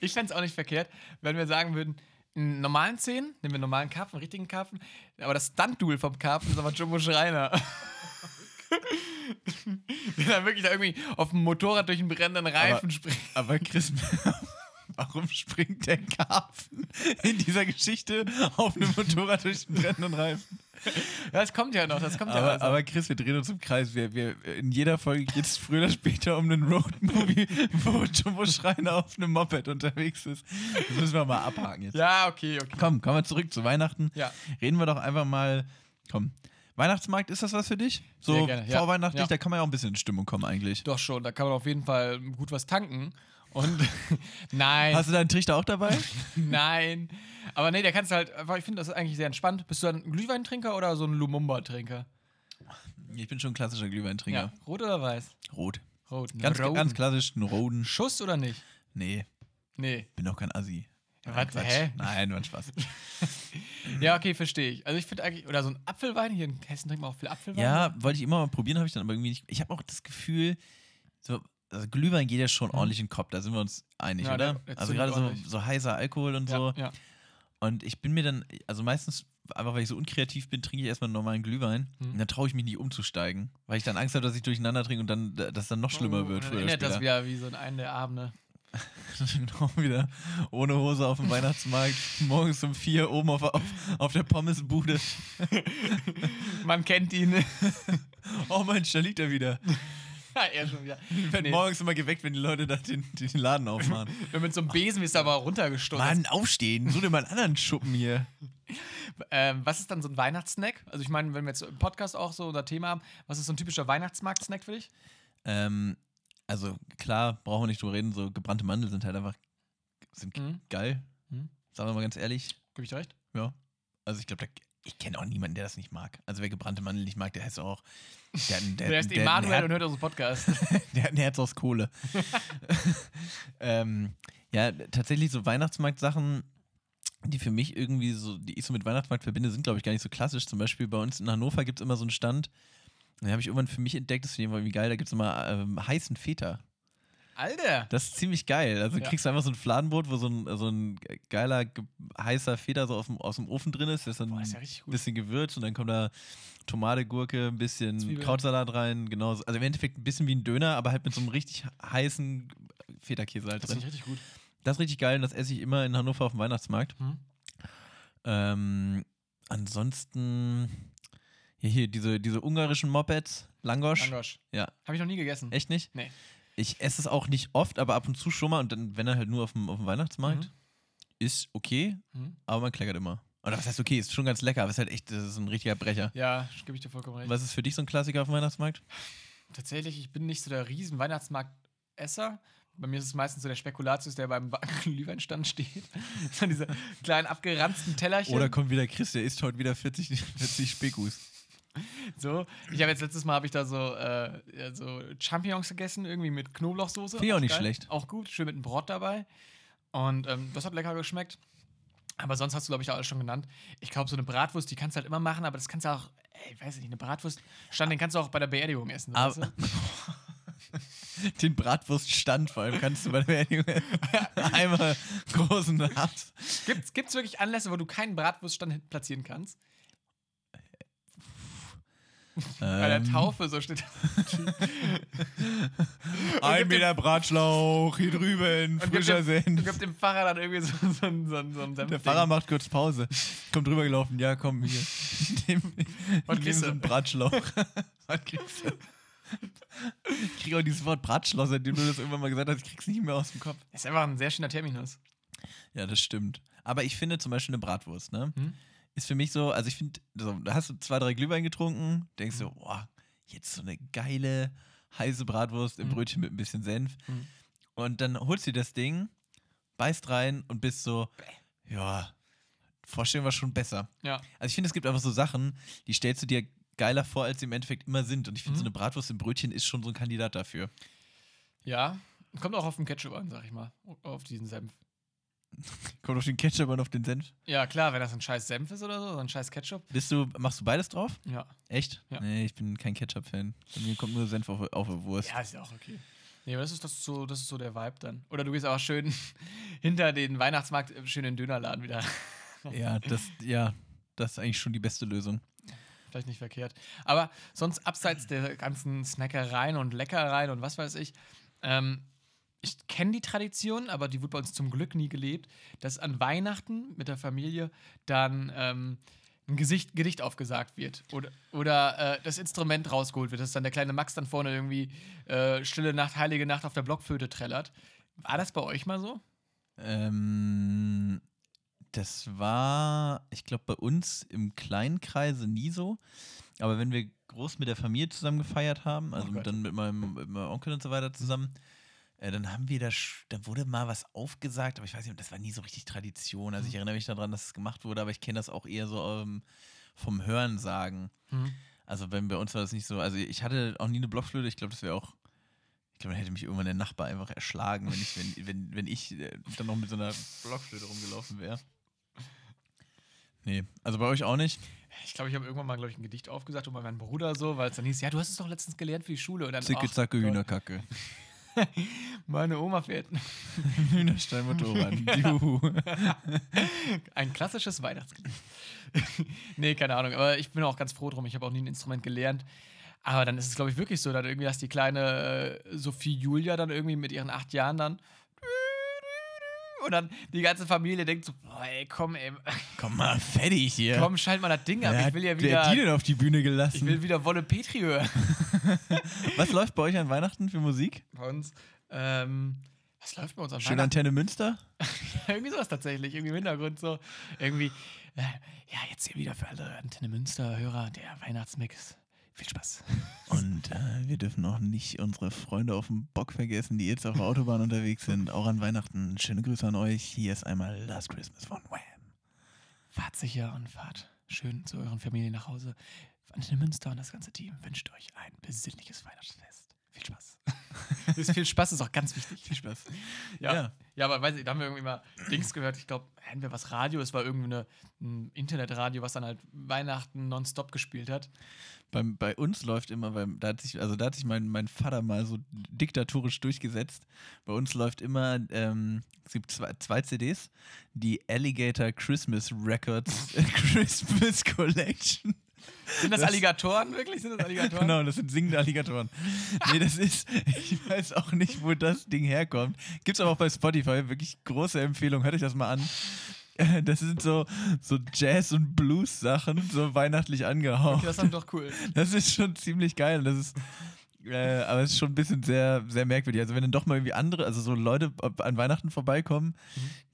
Ich fände es auch nicht verkehrt, wenn wir sagen würden, einen normalen Zehn, nehmen wir einen normalen Karpfen, einen richtigen Karpfen, aber das Stunt-Duel vom Karpfen ist aber Jumbo Schreiner. Der dann wirklich da irgendwie auf dem Motorrad durch einen brennenden Reifen springt. Aber Chris, warum springt der Karpfen in dieser Geschichte auf einem Motorrad durch den brennenden Reifen? Das kommt ja noch, das kommt ja Aber, also. aber Chris, wir drehen uns im Kreis. Wir, wir, in jeder Folge geht es früher oder später um einen Roadmovie, wo Jumbo Schreiner auf einem Moped unterwegs ist. Das müssen wir mal abhaken jetzt. Ja, okay, okay. Komm, kommen wir zurück zu Weihnachten. Ja. Reden wir doch einfach mal. Komm. Weihnachtsmarkt, ist das was für dich? So gerne, ja. vorweihnachtlich, Ja. da kann man ja auch ein bisschen in Stimmung kommen eigentlich. Doch schon, da kann man auf jeden Fall gut was tanken. Und nein, Hast du deinen Trichter auch dabei? nein. Aber nee, der kannst du halt ich finde das ist eigentlich sehr entspannt. Bist du ein Glühweintrinker oder so ein Lumumba-Trinker? Ich bin schon ein klassischer Glühweintrinker. Ja. Rot oder weiß? Rot. Rot. Ganz, Roden. ganz klassisch, einen roten. Schuss oder nicht? Nee, Nee. bin doch kein Assi. Ja, Nein, was? Hä? Nein, nur ein Spaß. Ja, okay, verstehe ich. Also ich finde eigentlich, oder so ein Apfelwein, hier in Hessen trinkt man auch viel Apfelwein. ja, wollte ich immer mal probieren, habe ich dann aber irgendwie nicht. Ich habe auch das Gefühl, so, also Glühwein geht ja schon ordentlich in den Kopf, da sind wir uns einig, Mhm. Ja, oder? der- der also gerade so, so heißer Alkohol und ja, so. ja. Und ich bin mir dann, also meistens, einfach weil ich so unkreativ bin, trinke ich erstmal einen normalen Glühwein. Hm. Und dann traue ich mich nicht umzusteigen, weil ich dann Angst habe, dass ich durcheinander trinke und dann, dass dann noch schlimmer Oh, wird. dann Erinnert das wieder wie so ein einen der Abende. genau wieder ohne Hose auf dem Weihnachtsmarkt, morgens um vier oben auf, auf, auf der Pommesbude. Man kennt ihn. Oh Mensch, da liegt er wieder. ja, er schon wieder. Ich werde Nee. morgens immer geweckt, wenn die Leute da den, den Laden aufmachen. Wenn mit so einem Besen ist er aber runtergestoßen. Mann, aufstehen, such dir mal einen anderen Schuppen hier. Ähm, was ist dann so ein Weihnachtssnack? Also ich meine, wenn wir jetzt im Podcast auch so unser Thema haben, was ist so ein typischer Weihnachtsmarkt-Snack für dich? Ähm, also klar, brauchen wir nicht drüber reden, so gebrannte Mandeln sind halt einfach sind Mhm. geil. Mhm. Sagen wir mal ganz ehrlich. Gib ich dir recht? Ja. Also ich glaube, ich kenne auch niemanden, der das nicht mag. Also wer gebrannte Mandeln nicht mag, der heißt auch. Der, der, Der ein Emanuel Her- und hört unseren Podcast. der hat ein Herz aus Kohle. ähm, Ja, tatsächlich so Weihnachtsmarkt-Sachen, die für mich irgendwie so, die ich so mit Weihnachtsmarkt verbinde, sind, glaube ich, gar nicht so klassisch. Zum Beispiel bei uns in Hannover gibt es immer so einen Stand, den habe ich irgendwann für mich entdeckt, das finde ich irgendwie geil, da gibt es immer ähm, heißen Feta. Alter! Das ist ziemlich geil. Also Ja. kriegst du einfach so ein Fladenbrot, wo so ein, so ein geiler, ge- heißer Feta so aus dem, aus dem Ofen drin ist. Das ist dann Boah, ein ist ja gut. bisschen Gewürz und dann kommt da Tomate, Gurke, ein bisschen Zwiebeln. Krautsalat rein. Genau. Also im Endeffekt ein bisschen wie ein Döner, aber halt mit so einem richtig heißen Feta-Käse halt Das drin. finde ich richtig gut. Das ist richtig geil und das esse ich immer in Hannover auf dem Weihnachtsmarkt. Hm? Ähm, ansonsten, ja, hier, diese, diese ungarischen Mopeds, Langosch. Langosch. Ja. Habe ich noch nie gegessen. Echt nicht? Nee. Ich esse es auch nicht oft, aber ab und zu schon mal und dann, wenn er halt nur auf dem, auf dem Weihnachtsmarkt, Mhm. ist okay, Hm? aber man kleckert immer. Oder was heißt okay, ist schon ganz lecker, aber ist halt echt, das ist ein richtiger Brecher. Ja, gebe ich dir vollkommen recht. Was ist für dich so ein Klassiker auf dem Weihnachtsmarkt? Tatsächlich, ich bin nicht so der riesen Weihnachtsmarkt-Esser. Bei mir ist es meistens so der Spekulatius, der beim Glühweinstand steht. so diese kleinen abgeranzten Tellerchen. Oder kommt wieder Chris, der isst heute wieder 40, 40 Spekus. So. Ich habe jetzt letztes Mal habe ich da so, äh, so Champignons gegessen, irgendwie mit Knoblauchsoße. Finde ich auch nicht geil. schlecht. Auch gut, schön mit einem Brot dabei. Und ähm, das hat lecker geschmeckt. Aber sonst hast du, glaube ich, auch alles schon genannt. Ich glaube, so eine Bratwurst, die kannst du halt immer machen, aber das kannst du auch, ey, weiß ich nicht, eine Bratwurst, Stand, den kannst du auch bei der Beerdigung essen. So, du? Den Bratwurststand vor allem kannst du bei der Beerdigung einmal großen Haps. Gibt's, gibt's wirklich Anlässe, wo du keinen Bratwurststand platzieren kannst? Bei der Ähm, Taufe, so steht Ein gibt Meter Bratschlauch, hier drüben, frischer Senf. und gibt dem Pfarrer dann irgendwie so, so, so, so, so ein Der. Pfarrer macht kurz Pause. Kommt drüber gelaufen. Ja, komm, hier. Nehm, Was kriegst so du? einen Bratschlauch. Was kriegst du? Ich krieg auch dieses Wort Bratschlauch, seitdem du das irgendwann mal gesagt hast, ich krieg's nicht mehr aus dem Kopf. Ist einfach ein sehr schöner Terminus. Ja, das stimmt. Aber ich finde zum Beispiel eine Bratwurst, ne? Hm? Ist für mich so, also ich finde, so, da hast du zwei, drei Glühwein getrunken, denkst du, boah, jetzt so eine geile, heiße Bratwurst im Hm. Brötchen mit ein bisschen Senf. Hm. Und dann holst du dir das Ding, beißt rein und bist so, ja, Vorstellung war schon besser. Ja. Also ich finde, es gibt einfach so Sachen, die stellst du dir geiler vor, als sie im Endeffekt immer sind. Und ich finde, Mhm. so eine Bratwurst im Brötchen ist schon so ein Kandidat dafür. Ja. Kommt auch auf den Ketchup an, sag ich mal. Auf diesen Senf. Kommt auf den Ketchup und auf den Senf. Ja, klar, wenn das ein scheiß Senf ist oder so, so ein scheiß Ketchup. Bist du, machst du beides drauf? Ja. Echt? Ja. Nee, ich bin kein Ketchup-Fan. Bei mir kommt nur Senf auf, auf eine Wurst. Ja, ist ja auch okay. Nee, aber das ist, das, ist so, das ist so der Vibe dann. Oder du gehst auch schön hinter den Weihnachtsmarkt, äh, schön in den Dönerladen wieder. Ja, das, ja, das ist eigentlich schon die beste Lösung. Vielleicht nicht verkehrt. Aber sonst abseits der ganzen Snackereien und Leckereien und was weiß ich, ähm, ich kenne die Tradition, aber die wurde bei uns zum Glück nie gelebt, dass an Weihnachten mit der Familie dann ähm, ein Gesicht, Gedicht aufgesagt wird oder, oder äh, das Instrument rausgeholt wird, dass dann der kleine Max dann vorne irgendwie äh, Stille Nacht, Heilige Nacht auf der Blockflöte trällert. War das bei euch mal so? Ähm, das war, ich glaube, bei uns im kleinen Kreise nie so. Aber wenn wir groß mit der Familie zusammen gefeiert haben, also Oh dann mit meinem, mit meinem Onkel und so weiter zusammen, dann haben wir da, da wurde mal was aufgesagt, aber ich weiß nicht, das war nie so richtig Tradition. Also ich Mhm. erinnere mich daran, dass es gemacht wurde, aber ich kenne das auch eher so ähm, vom Hören sagen. Also wenn bei uns war das nicht so, also ich hatte auch nie eine Blockflöte, ich glaube, das wäre auch, ich glaube, dann hätte mich irgendwann der Nachbar einfach erschlagen, wenn ich, wenn, wenn, wenn ich äh, dann noch mit so einer Blockflöte rumgelaufen wäre. Nee, also bei euch auch nicht. Ich glaube, ich habe irgendwann mal, glaube ich, ein Gedicht aufgesagt und bei meinem Bruder so, weil es dann hieß, ja, du hast es doch letztens gelernt für die Schule. Und dann, Zicke, zacke, Hühnerkacke. Meine Oma fährt Hühnerstein Motorrad. Juhu. ein klassisches Weihnachtslied. nee, keine Ahnung, aber ich bin auch ganz froh drum. Ich habe auch nie ein Instrument gelernt. Aber dann ist es, glaube ich, wirklich so, dass irgendwie, dass die kleine äh, Sophie Julia dann irgendwie mit ihren acht Jahren dann und dann die ganze Familie denkt so, boah, ey, komm, ey, Komm mal, fertig hier. komm, schalt mal das Ding ab. Wer ich will ja hat- wer hat die wieder, denn auf die Bühne ich gelassen? will wieder Wolle Petri hören. Was läuft bei euch an Weihnachten für Musik? Bei uns, ähm, was läuft bei uns an Schön? Antenne Münster? irgendwie sowas tatsächlich, irgendwie im Hintergrund so. Irgendwie, äh, ja, jetzt hier wieder für alle Antenne Münster-Hörer der Weihnachtsmix. Viel Spaß. Und äh, wir dürfen auch nicht unsere Freunde auf dem Bock vergessen, die jetzt auf der Autobahn unterwegs sind. Auch an Weihnachten. Schöne Grüße an euch. Hier ist einmal Last Christmas von Wham. Fahrt sicher und fahrt schön zu euren Familien nach Hause. Antenne Münster und das ganze Team wünscht euch ein besinnliches Weihnachtsfest. Viel Spaß. das viel Spaß ist auch ganz wichtig. Viel Spaß. Ja. Ja. ja. aber weiß ich, da haben wir irgendwie mal Dings gehört. Ich glaube, hatten wir was Radio, es war irgendwie eine, ein Internetradio, was dann halt Weihnachten nonstop gespielt hat. Beim, bei uns läuft immer, beim, da hat sich, also da hat sich mein, mein Vater mal so diktatorisch durchgesetzt. Bei uns läuft immer, ähm, es gibt zwei, zwei CDs, die Alligator Christmas Records Christmas Collection. Sind das, Das- Alligatoren wirklich? Sind das Alligatoren? Genau, das sind singende Alligatoren. nee, das ist, ich weiß auch nicht, wo das Ding herkommt. Gibt's aber auch bei Spotify, wirklich große Empfehlung, hört euch das mal an. Das sind so, so Jazz- und Blues-Sachen, so weihnachtlich angehaucht. Okay, das ist doch cool. Das ist schon ziemlich geil. Das ist, äh, aber es ist schon ein bisschen sehr, sehr merkwürdig. Also wenn dann doch mal irgendwie andere, also so Leute an Weihnachten vorbeikommen,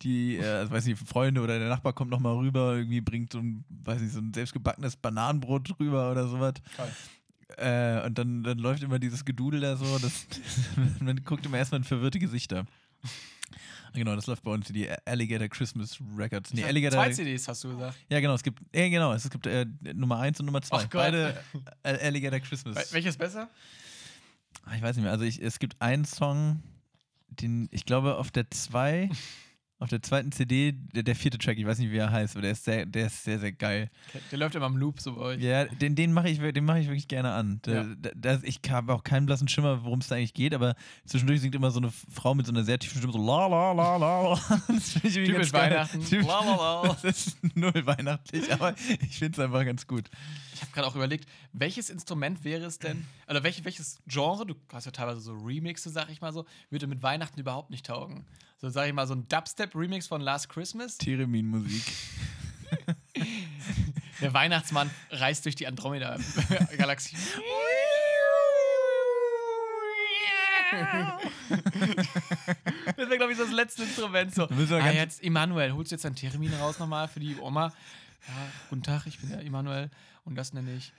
die, äh, also weiß nicht, Freunde oder der Nachbar kommt noch mal rüber, irgendwie bringt so ein, weiß nicht, so ein selbstgebackenes Bananenbrot rüber oder sowas. Geil. Äh, und dann, dann läuft immer dieses Gedudel da so. Das, man guckt immer erstmal in verwirrte Gesichter. Genau, das läuft bei uns, die Alligator Christmas Records. Nee, Alligator. Zwei CDs hast du gesagt. Ja, genau, es gibt, äh, genau, es gibt äh, Nummer 1 und Nummer 2. Ach Gott. Beide äh, Alligator Christmas. Wel- Welches besser? Ah, Ich weiß nicht mehr. Also ich, es gibt einen Song, den ich glaube auf der 2, auf der zweiten CD, der, der vierte Track, ich weiß nicht, wie er heißt, aber der ist sehr, der ist sehr, sehr geil. Okay, Der läuft immer im Loop so bei euch. Ja, den, den mache ich, den mache ich wirklich gerne an. Da, Ja. da, da, ich habe auch keinen blassen Schimmer, worum es da eigentlich geht, aber zwischendurch singt immer so eine Frau mit so einer sehr tiefen Stimme so la la la la. Das ich Typisch. Weihnachten. Typisch- La, la, la. Das ist null weihnachtlich, aber ich finde es einfach ganz gut. Ich habe gerade auch überlegt, welches Instrument wäre es denn, oder welche, welches Genre, du hast ja teilweise so Remixe, sag ich mal so, würde mit Weihnachten überhaupt nicht taugen. So sag ich mal, so ein Dubstep-Remix von Last Christmas. Theremin-Musik. Der Weihnachtsmann reist durch die Andromeda-Galaxie. das wäre, glaube ich, so das letzte Instrument. So. Ah, jetzt, Emanuel, holst du jetzt dein Theremin raus nochmal für die Oma? Ja, guten Tag, ich bin der Emanuel und das nenne ich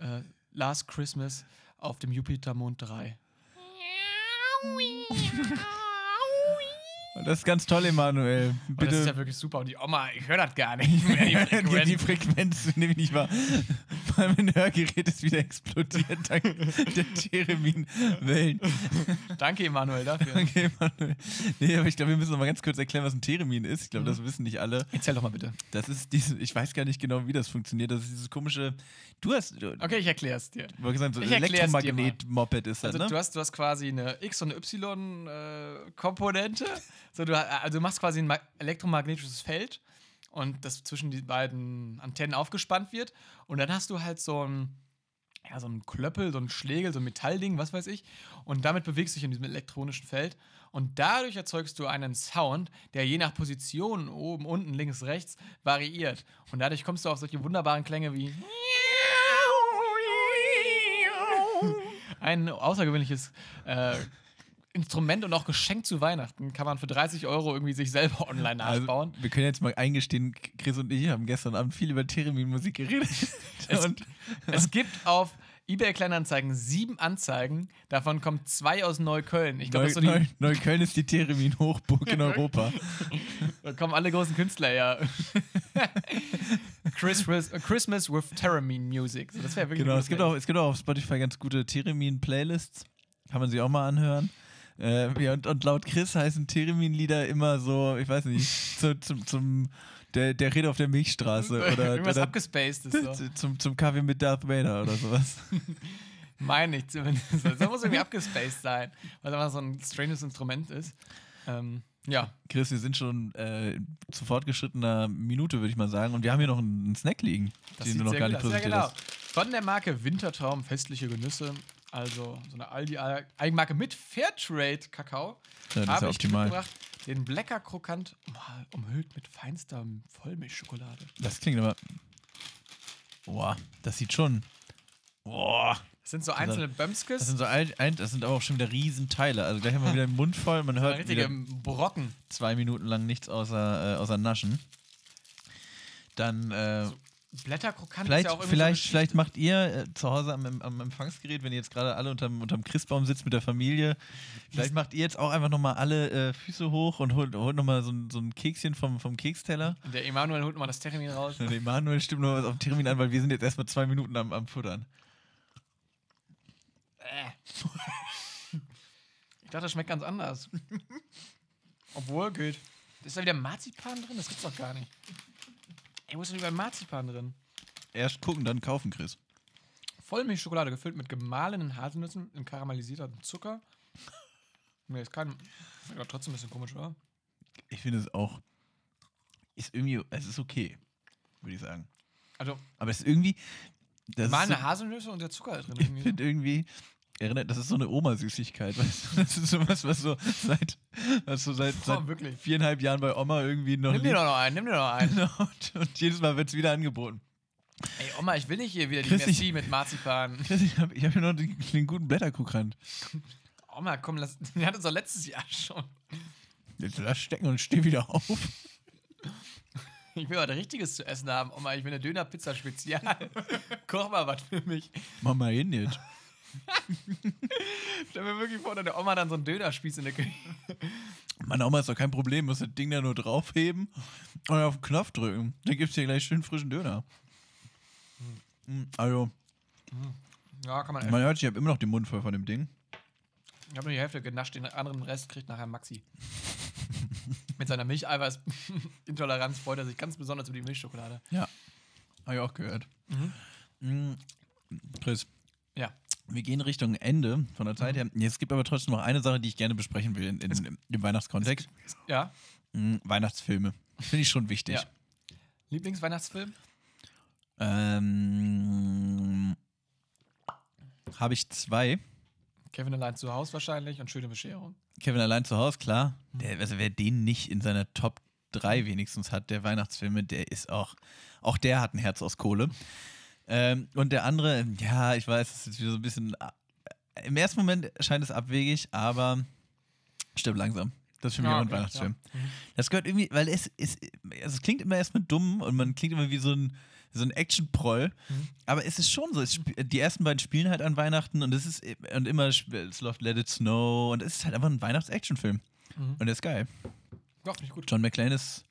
äh, Last Christmas auf dem Jupitermond 3. Das ist ganz toll, Emanuel. Und das ist Bitte. ja wirklich super. Und die Oma, ich höre das gar nicht mehr. Die Frequenz. die Frequenz nehme ich nicht wahr. Mein Hörgerät ist wieder explodiert dank der Theremin-Wellen. Danke, Emanuel, dafür. Okay, Manuel. Nee, aber ich glaube, wir müssen noch mal ganz kurz erklären, was ein Theremin ist. Ich glaube, Mhm. das wissen nicht alle. Erzähl doch mal bitte. Das ist diese, ich weiß gar nicht genau, wie das funktioniert. Das ist dieses komische, du hast, du Okay, ich erkläre es dir. gesagt, so Ich mal. Elektromagnet-Moped ist das, Also ne? du, hast, du hast quasi eine X- und eine Y-Komponente. so, du, also du machst quasi ein ma- elektromagnetisches Feld und das zwischen die beiden Antennen aufgespannt wird. Und dann hast du halt so ein, ja, so ein Klöppel, so ein Schlegel, so ein Metallding, was weiß ich. Und damit bewegst du dich in diesem elektronischen Feld. Und dadurch erzeugst du einen Sound, der je nach Position oben, unten, links, rechts variiert. Und dadurch kommst du auf solche wunderbaren Klänge wie ein außergewöhnliches äh, Instrument und auch Geschenk zu Weihnachten kann man für 30 Euro irgendwie sich selber online nachbauen. Also, wir können jetzt mal eingestehen, Chris und ich haben gestern Abend viel über Theremin-Musik geredet. Es- und es gibt auf eBay Kleinanzeigen sieben Anzeigen, davon kommen zwei aus Neukölln. Ich glaube, Neu, so die, Neu, Neukölln ist die Theremin-Hochburg in Europa. da kommen alle großen Künstler her. Christmas, Christmas with Theremin Music. So, das wäre wirklich Genau, es gibt, auch, es gibt auch auf Spotify ganz gute Theremin-Playlists. Kann man sich auch mal anhören. Äh, ja, und, und laut Chris heißen Theremin-Lieder immer so, ich weiß nicht, zu, zum, zum der, der Rede auf der Milchstraße oder, Irgendwas oder abgespaced ist so. zum, zum Kaffee mit Darth Vader oder sowas. Meine ich zumindest. Das muss irgendwie abgespaced sein, weil es einfach so ein stranges Instrument ist. Ähm, ja, Chris, wir sind schon äh, zu fortgeschrittener Minute, würde ich mal sagen. Und wir haben hier noch einen, Snack liegen, das den du noch gar nicht aus. Ja, präsentiert genau. hast. Von der Marke Wintertraum festliche Genüsse, also so eine Aldi-Eigenmarke mit Fairtrade-Kakao, Ja, das ist habe ja ich optimal. mitgebracht. Den Blecker Krokant um- umhüllt mit feinster Vollmilchschokolade. Das klingt aber. Boah, das sieht schon. Boah. Das sind so einzelne Das Bömskes, sind so ein, ein, das sind aber auch schon wieder Riesenteile. Also gleich haben wir wieder den Mund voll. Man hört richtige Brocken. zwei Minuten lang nichts außer, äh, außer Naschen. Dann äh, Blätterkrokant vielleicht, ist ja vielleicht, so vielleicht macht ihr äh, zu Hause am, am Empfangsgerät, wenn ihr jetzt gerade alle unterm, unterm Christbaum sitzt mit der Familie, vielleicht macht ihr jetzt auch einfach nochmal alle äh, Füße hoch und holt, holt nochmal so, ein- so ein Kekschen vom, vom Keksteller. Und der Emanuel holt mal das Termin raus. Und Emanuel stimmt noch was auf den Termin an, weil wir sind jetzt erstmal zwei Minuten am, am Futtern. Ich dachte, das schmeckt ganz anders. Obwohl, geht. Ist da wieder Marzipan drin? Das gibt's doch gar nicht. Ey, wo ist denn überall Marzipan drin? Erst gucken, dann kaufen, Chris. Vollmilchschokolade gefüllt mit gemahlenen Haselnüssen und karamellisiertem Zucker. Nee, ist kein. Ja, trotzdem ein bisschen komisch, oder? Ich finde es auch. Ist irgendwie. Es ist okay, würde ich sagen. Also, Aber es ist irgendwie. Das gemahlene so, Haselnüsse und der Zucker ist drin. ich finde irgendwie. Erinnert, das ist so eine Oma-Süßigkeit, weißt du? Das ist sowas, was so seit, was so seit, Boah, seit viereinhalb Jahren bei Oma irgendwie noch Nimm dir doch noch einen, nimm dir noch einen. Und, und jedes Mal wird es wieder angeboten. Ey, Oma, ich will nicht hier wieder die Chris, ich- Merci mit Marzipan. Ich habe hab hier noch den, den guten Blätterkuchrand. Oma, komm, lass. Die hat uns doch letztes Jahr schon. Jetzt lass stecken und steh wieder auf. Ich will was Richtiges zu essen haben. Oma, ich will eine Döner-Pizza Spezial. Koch mal was für mich. Mach mal hin jetzt. Stell mir wirklich vor, dass der Oma dann so einen Dönerspieß in der Küche. Meine Oma ist doch kein Problem, muss das Ding da nur draufheben und auf den Knopf drücken. Dann gibt's hier gleich schön frischen Döner. Mm, Also, Ja, kann man man hört, ich habe immer noch den Mund voll von dem Ding. Ich habe nur die Hälfte genascht, den anderen Rest kriegt nachher Maxi. Mit seiner Milcheiweiß-Intoleranz freut er sich ganz besonders über die Milchschokolade. Ja. Habe ich auch gehört. Mm, Chris, Ja. Wir gehen Richtung Ende von der Zeit her. Es gibt aber trotzdem noch eine Sache, die ich gerne besprechen will in, in, im Weihnachtskontext. Ja. Mm, Weihnachtsfilme. Finde ich schon wichtig. Ja. Lieblingsweihnachtsfilm? Ähm, Habe ich zwei. Kevin allein zu Hause wahrscheinlich und schöne Bescherung. Kevin allein zu Hause, klar. Der, also wer den nicht in seiner Top 3 wenigstens hat, der Weihnachtsfilme, der ist auch, auch der hat ein Herz aus Kohle. Ähm, und der andere, ja, ich weiß, es ist wieder so ein bisschen, äh, im ersten Moment scheint es abwegig, aber stimmt langsam. Das ist für mich Ja, auch ein okay, Weihnachtsfilm. ja. Mhm. Das gehört irgendwie, weil es ist, also es klingt immer erstmal dumm und man klingt immer wie so ein, so ein Action-Proll, Mhm. aber es ist schon so. Es die ersten beiden spielen halt an Weihnachten und es ist und immer es läuft Let It Snow und es ist halt einfach ein Weihnachts-Action-Film. Mhm. Und der ist geil. Ja, finde ich gut. John McClane ist,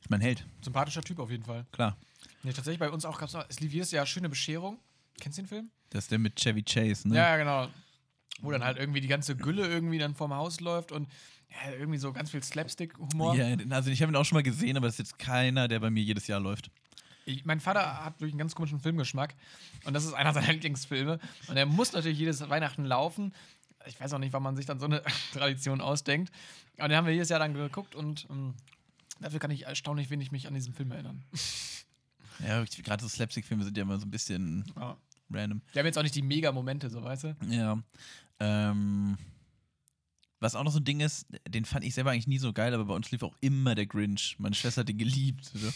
ist mein Held, Sympathischer Typ auf jeden Fall. klar. Nee, tatsächlich bei uns auch gab es es lief jedes Jahr schöne Bescherung. Kennst du den Film? Das ist der mit Chevy Chase, ne? Ja, genau. Wo dann halt irgendwie die ganze Gülle irgendwie dann vorm Haus läuft und ja, irgendwie so ganz viel Slapstick-Humor. Ja, also ich habe ihn auch schon mal gesehen, aber es ist jetzt keiner, der bei mir jedes Jahr läuft. Ich, mein Vater hat wirklich einen ganz komischen Filmgeschmack und das ist einer seiner Lieblingsfilme. Und er muss natürlich jedes Weihnachten laufen. Ich weiß auch nicht, wann man sich dann so eine Tradition ausdenkt. Aber den haben wir jedes Jahr dann geguckt und ähm, dafür kann ich erstaunlich wenig mich an diesen Film erinnern. Ja, gerade so Slapstick-Filme sind ja immer so ein bisschen Ja. random. Die haben jetzt auch nicht die Mega-Momente, so weißt du? Ja. Ähm, was auch noch so ein Ding ist, den fand ich selber eigentlich nie so geil, aber bei uns lief auch immer der Grinch. Meine Schwester hat den geliebt. So.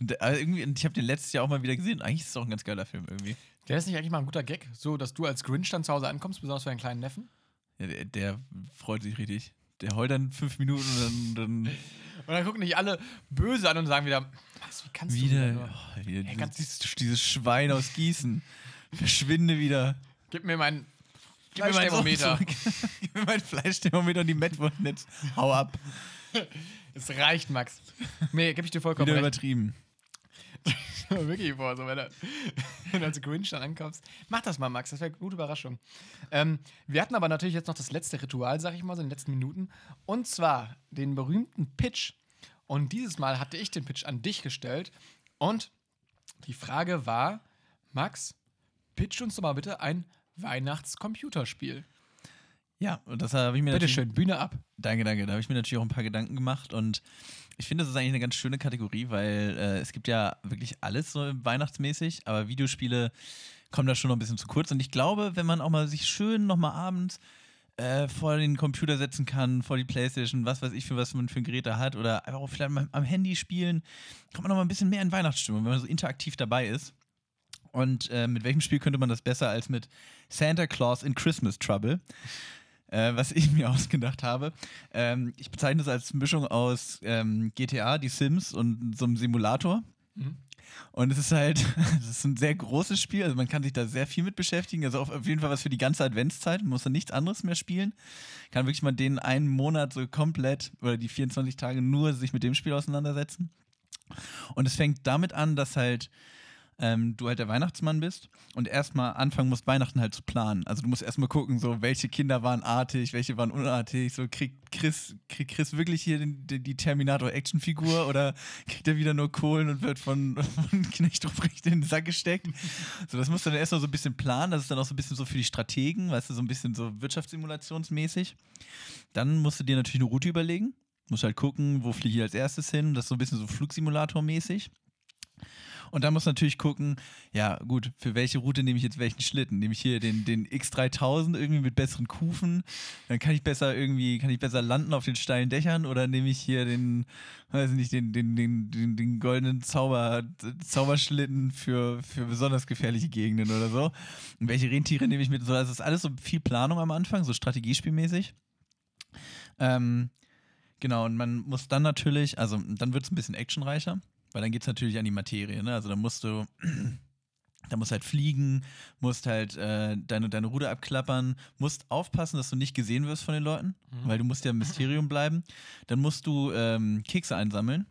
Und, der- also irgendwie, und ich habe den letztes Jahr auch mal wieder gesehen. Eigentlich ist es auch ein ganz geiler Film irgendwie. Der ist nicht eigentlich mal ein guter Gag, so dass du als Grinch dann zu Hause ankommst, besonders für deinen kleinen Neffen. Ja, der, der freut sich richtig. Der heult dann fünf Minuten und dann, dann Und dann gucken dich alle böse an und sagen wieder, was, wie kannst du wieder, nur? oh, wieder Ey, ganz- dieses, dieses Schwein aus Gießen. Verschwinde wieder. Gib mir mein Gib mir mein Fleischthermometer. Thermometer. Gib mir mein Fleischthermometer und die Mettwurst jetzt. Hau ab. Es reicht, Max. Nee, geb ich dir vollkommen Wieder recht. übertrieben. Wirklich vor, so wenn du, wenn du als Grinch dann ankommst. Mach das mal, Max, das wäre eine gute Überraschung. Ähm, wir hatten aber natürlich jetzt noch das letzte Ritual, sag ich mal, so in den letzten Minuten. Und zwar den berühmten Pitch. Und dieses Mal hatte ich den Pitch an dich gestellt. Und die Frage war, Max, pitch uns doch mal bitte ein Weihnachtscomputerspiel. Ja, und das habe ich mir Bitte natürlich- schön, Bühne ab. Danke, danke. Da habe ich mir natürlich auch ein paar Gedanken gemacht und ich finde, das ist eigentlich eine ganz schöne Kategorie, weil äh, es gibt ja wirklich alles so weihnachtsmäßig, aber Videospiele kommen da schon noch ein bisschen zu kurz. Und ich glaube, wenn man auch mal sich schön nochmal abends äh, vor den Computer setzen kann, vor die Playstation, was weiß ich, für was man für ein Gerät da hat, oder einfach auch vielleicht mal am Handy stielen, kommt man noch mal ein bisschen mehr in Weihnachtsstimmung, wenn man so interaktiv dabei ist. Und äh, mit welchem Spiel könnte man das besser als mit Santa Claus in Christmas Trouble? Äh, was ich mir ausgedacht habe. Ähm, ich bezeichne es als Mischung aus ähm, GTA, die Sims und so einem Simulator. Mhm. Und es ist halt, es ist ein sehr großes Spiel, also man kann sich da sehr viel mit beschäftigen. Also auf, jeden Fall was für die ganze Adventszeit. Man muss da nichts anderes mehr spielen. Kann wirklich mal den einen Monat so komplett oder die 24 Tage nur sich mit dem Spiel auseinandersetzen. Und es fängt damit an, dass halt ähm, du halt der Weihnachtsmann bist und erstmal anfangen musst, Weihnachten halt zu planen. Also du musst erstmal gucken, so welche Kinder waren artig, welche waren unartig, so kriegt Chris, kriegt Chris wirklich hier den, die, die Terminator-Actionfigur oder kriegt er wieder nur Kohlen und wird von, von Knecht Ruprecht in den Sack gesteckt? So, das musst du dann erstmal so ein bisschen planen, das ist dann auch so ein bisschen so für die Strategen, weißt du, so ein bisschen so wirtschaftssimulationsmäßig. Dann musst du dir natürlich eine Route überlegen. Musst halt gucken, wo fliege ich als erstes hin. Das ist so ein bisschen so Flugsimulator-mäßig. Und dann muss natürlich gucken, ja gut, für welche Route nehme ich jetzt welchen Schlitten? Nehme ich hier den, den X3000 irgendwie mit besseren Kufen? Dann kann ich besser irgendwie, kann ich besser landen auf den steilen Dächern oder nehme ich hier den, weiß nicht, den, den, den, den, den goldenen Zauber, Zauberschlitten für, für besonders gefährliche Gegenden oder so? Und welche Rentiere nehme ich mit? So, das ist alles so viel Planung am Anfang, so strategiespielmäßig. Ähm, genau, und man muss dann natürlich, also dann wird es ein bisschen actionreicher. Weil dann geht es natürlich an die Materie, ne? Also dann musst du, da musst halt fliegen, musst halt äh, deine, deine Ruder abklappern, musst aufpassen, dass du nicht gesehen wirst von den Leuten, mhm. weil du musst ja im Mysterium bleiben. Dann musst du ähm, Kekse einsammeln.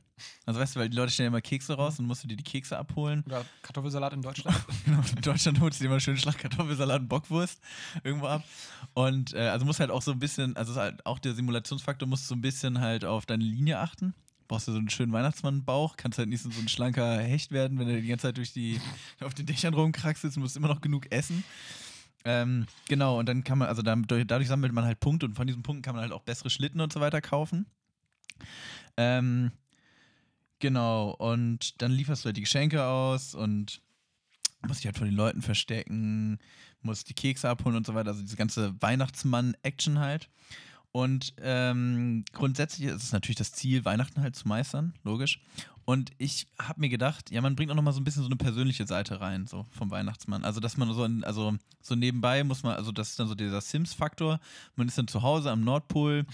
Also weißt du, weil die Leute stellen immer Kekse raus und musst du dir die Kekse abholen. Oder Kartoffelsalat in Deutschland. genau, in Deutschland holst du dir immer schön Schlag Kartoffelsalat und Bockwurst irgendwo ab. Und äh, also musst halt auch so ein bisschen, also halt auch der Simulationsfaktor, musst so ein bisschen halt auf deine Linie achten brauchst du so einen schönen Weihnachtsmannbauch, kannst halt nicht so ein schlanker Hecht werden, wenn du die ganze Zeit durch die, auf den Dächern rumkraxelst musst immer noch genug essen. Ähm, genau, und dann kann man, also dadurch, dadurch, sammelt man halt Punkte und von diesen Punkten kann man halt auch bessere Schlitten und so weiter kaufen. Ähm, genau, und dann lieferst du halt die Geschenke aus und musst dich halt von den Leuten verstecken, musst die Kekse abholen und so weiter. Also diese ganze Weihnachtsmann-Action halt. Und ähm, grundsätzlich ist es natürlich das Ziel, Weihnachten halt zu meistern, logisch. Und ich habe mir gedacht, ja, man bringt auch noch mal so ein bisschen so eine persönliche Seite rein, so vom Weihnachtsmann. Also, dass man so, in, also so nebenbei muss man, also das ist dann so dieser Sims-Faktor. Man ist dann zu Hause am Nordpol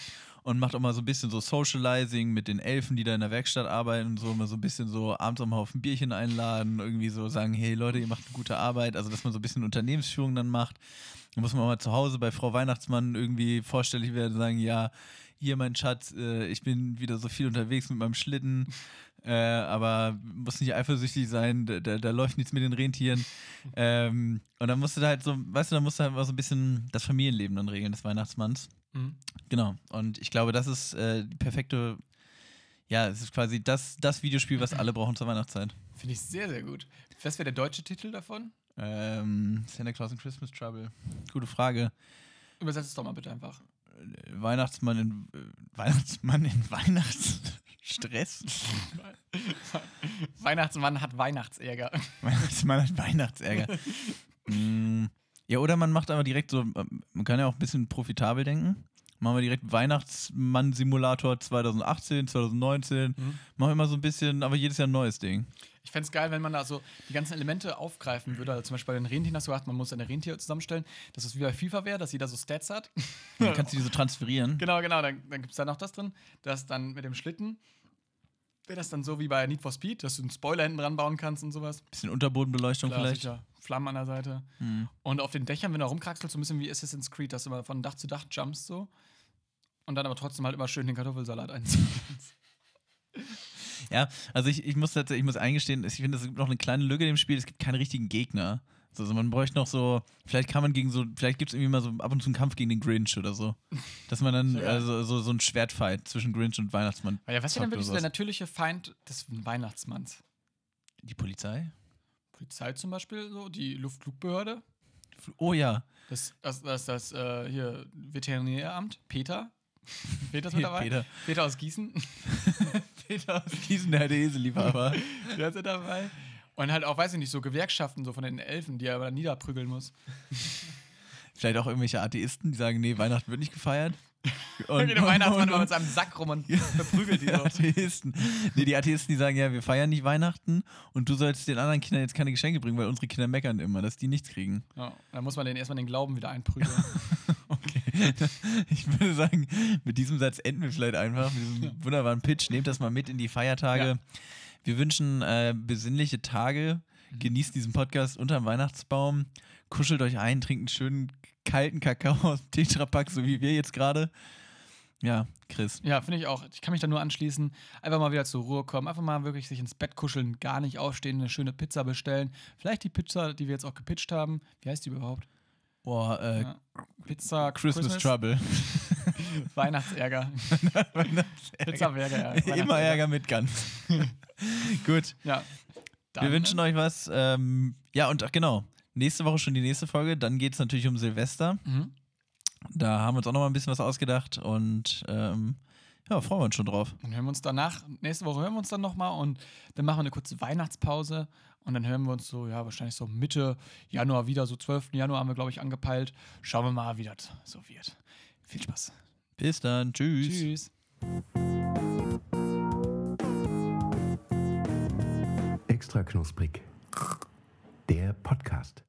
und macht auch mal so ein bisschen so Socializing mit den Elfen, die da in der Werkstatt arbeiten und so, mal so ein bisschen so abends auch mal auf ein Bierchen einladen, irgendwie so sagen, hey Leute, ihr macht eine gute Arbeit. Also, dass man so ein bisschen Unternehmensführung dann macht. Da muss man auch mal zu Hause bei Frau Weihnachtsmann irgendwie vorstellig werden und sagen, ja, hier mein Schatz, äh, ich bin wieder so viel unterwegs mit meinem Schlitten, äh, aber muss nicht eifersüchtig sein, da, da, da läuft nichts mit den Rentieren. Ähm, und dann musst du da halt so, weißt du, dann musst du halt mal so ein bisschen das Familienleben dann regeln des Weihnachtsmanns. Mhm. Genau. Und ich glaube, das ist äh, die perfekte, ja, es ist quasi das, das Videospiel, was alle brauchen zur Weihnachtszeit. Finde ich sehr, sehr gut. Was wäre der deutsche Titel davon? Ähm, Santa Claus in Christmas Trouble. Gute Frage. Übersetzt es doch mal bitte einfach. Weihnachtsmann in äh, Weihnachtsmann in Weihnachtsstress. Weihnachtsmann hat Weihnachtsärger. Weihnachtsmann hat Weihnachtsärger. mm, ja, oder man macht aber direkt so, ähm, man kann ja auch ein bisschen profitabel denken. Machen wir direkt Weihnachtsmann-Simulator 2018, 2019. Mhm. Machen wir immer so ein bisschen, aber jedes Jahr ein neues Ding. Ich fände es geil, wenn man da so die ganzen Elemente aufgreifen würde. Also zum Beispiel bei den Rentieren hast du gesagt, man muss eine Rentier zusammenstellen, dass es wie bei FIFA wäre, dass jeder so Stats hat. Dann kannst du die so transferieren. Genau, genau. Dann, dann gibt es da noch das drin, dass dann mit dem Schlitten wäre das dann so wie bei Need for Speed, dass du einen Spoiler hinten dran bauen kannst und sowas. Bisschen Unterbodenbeleuchtung Klar, vielleicht. Sicher. Flammen an der Seite. Mhm. Und auf den Dächern, wenn du rumkraxelst, so ein bisschen wie Assassin's Creed, dass du immer von Dach zu Dach jumpst so. Und dann aber trotzdem halt immer schön den Kartoffelsalat einziehen. ja, also ich, ich muss tatsächlich, ich muss eingestehen, ich finde, es gibt noch eine kleine Lücke im Spiel, es gibt keine richtigen Gegner. Also man bräuchte noch so, vielleicht kann man gegen so, vielleicht gibt es irgendwie mal so ab und zu einen Kampf gegen den Grinch oder so. Dass man dann, ja. also so, so ein Schwertfight zwischen Grinch und Weihnachtsmann. Ja, was ist denn wirklich so der natürliche Feind des Weihnachtsmanns? Die Polizei? Polizei zum Beispiel, so, die Luftflugbehörde. Oh ja. Das, das, das, das äh, hier Veterinäramt, Peter. Peter ist mit dabei. Peter. Peter aus Gießen. Peter aus Gießen, der alte Eselliebhaber. der ist dabei. Und halt auch, weiß ich nicht, so Gewerkschaften so von den Elfen, die er aber niederprügeln muss. Vielleicht auch irgendwelche Atheisten, die sagen, nee, Weihnachten wird nicht gefeiert. Und, der Weihnachtsmann und, mit seinem Sack rum und verprügelt die so. Atheisten. Nee, die Atheisten, die sagen, ja, wir feiern nicht Weihnachten und du sollst den anderen Kindern jetzt keine Geschenke bringen, weil unsere Kinder meckern immer, dass die nichts kriegen. Ja, dann muss man denen erstmal den Glauben wieder einprügeln. Ich würde sagen, mit diesem Satz enden wir vielleicht einfach, mit diesem ja. wunderbaren Pitch. Nehmt das mal mit in die Feiertage. Ja. Wir wünschen äh, besinnliche Tage. Genießt diesen Podcast unterm Weihnachtsbaum. Kuschelt euch ein, trinkt einen schönen kalten Kakao aus dem Tetrapack, so wie wir jetzt gerade. Ja, Chris. Ja, finde ich auch. Ich kann mich da nur anschließen. Einfach mal wieder zur Ruhe kommen. Einfach mal wirklich sich ins Bett kuscheln, gar nicht aufstehen, eine schöne Pizza bestellen. Vielleicht die Pizza, die wir jetzt auch gepitcht haben. Wie heißt die überhaupt? Boah, äh, Ja. Pizza Christmas, Trouble. Weihnachtsärger. Pizza Ärger. Ja. Immer Ärger mit Gans. Gut. Ja. Wir wünschen euch was. Ähm, ja, und ach, genau. Nächste Woche schon die nächste Folge. Dann geht es natürlich um Silvester. Mhm. Da haben wir uns auch noch mal ein bisschen was ausgedacht und ähm, ja, freuen wir uns schon drauf. Dann hören wir uns danach, nächste Woche hören wir uns dann nochmal und dann machen wir eine kurze Weihnachtspause und dann hören wir uns so, ja, wahrscheinlich so Mitte Januar wieder, so 12. Januar haben wir, glaube ich, angepeilt. Schauen wir mal, wie das so wird. Viel Spaß. Bis dann. Tschüss. Tschüss. Extra knusprig. Der Podcast.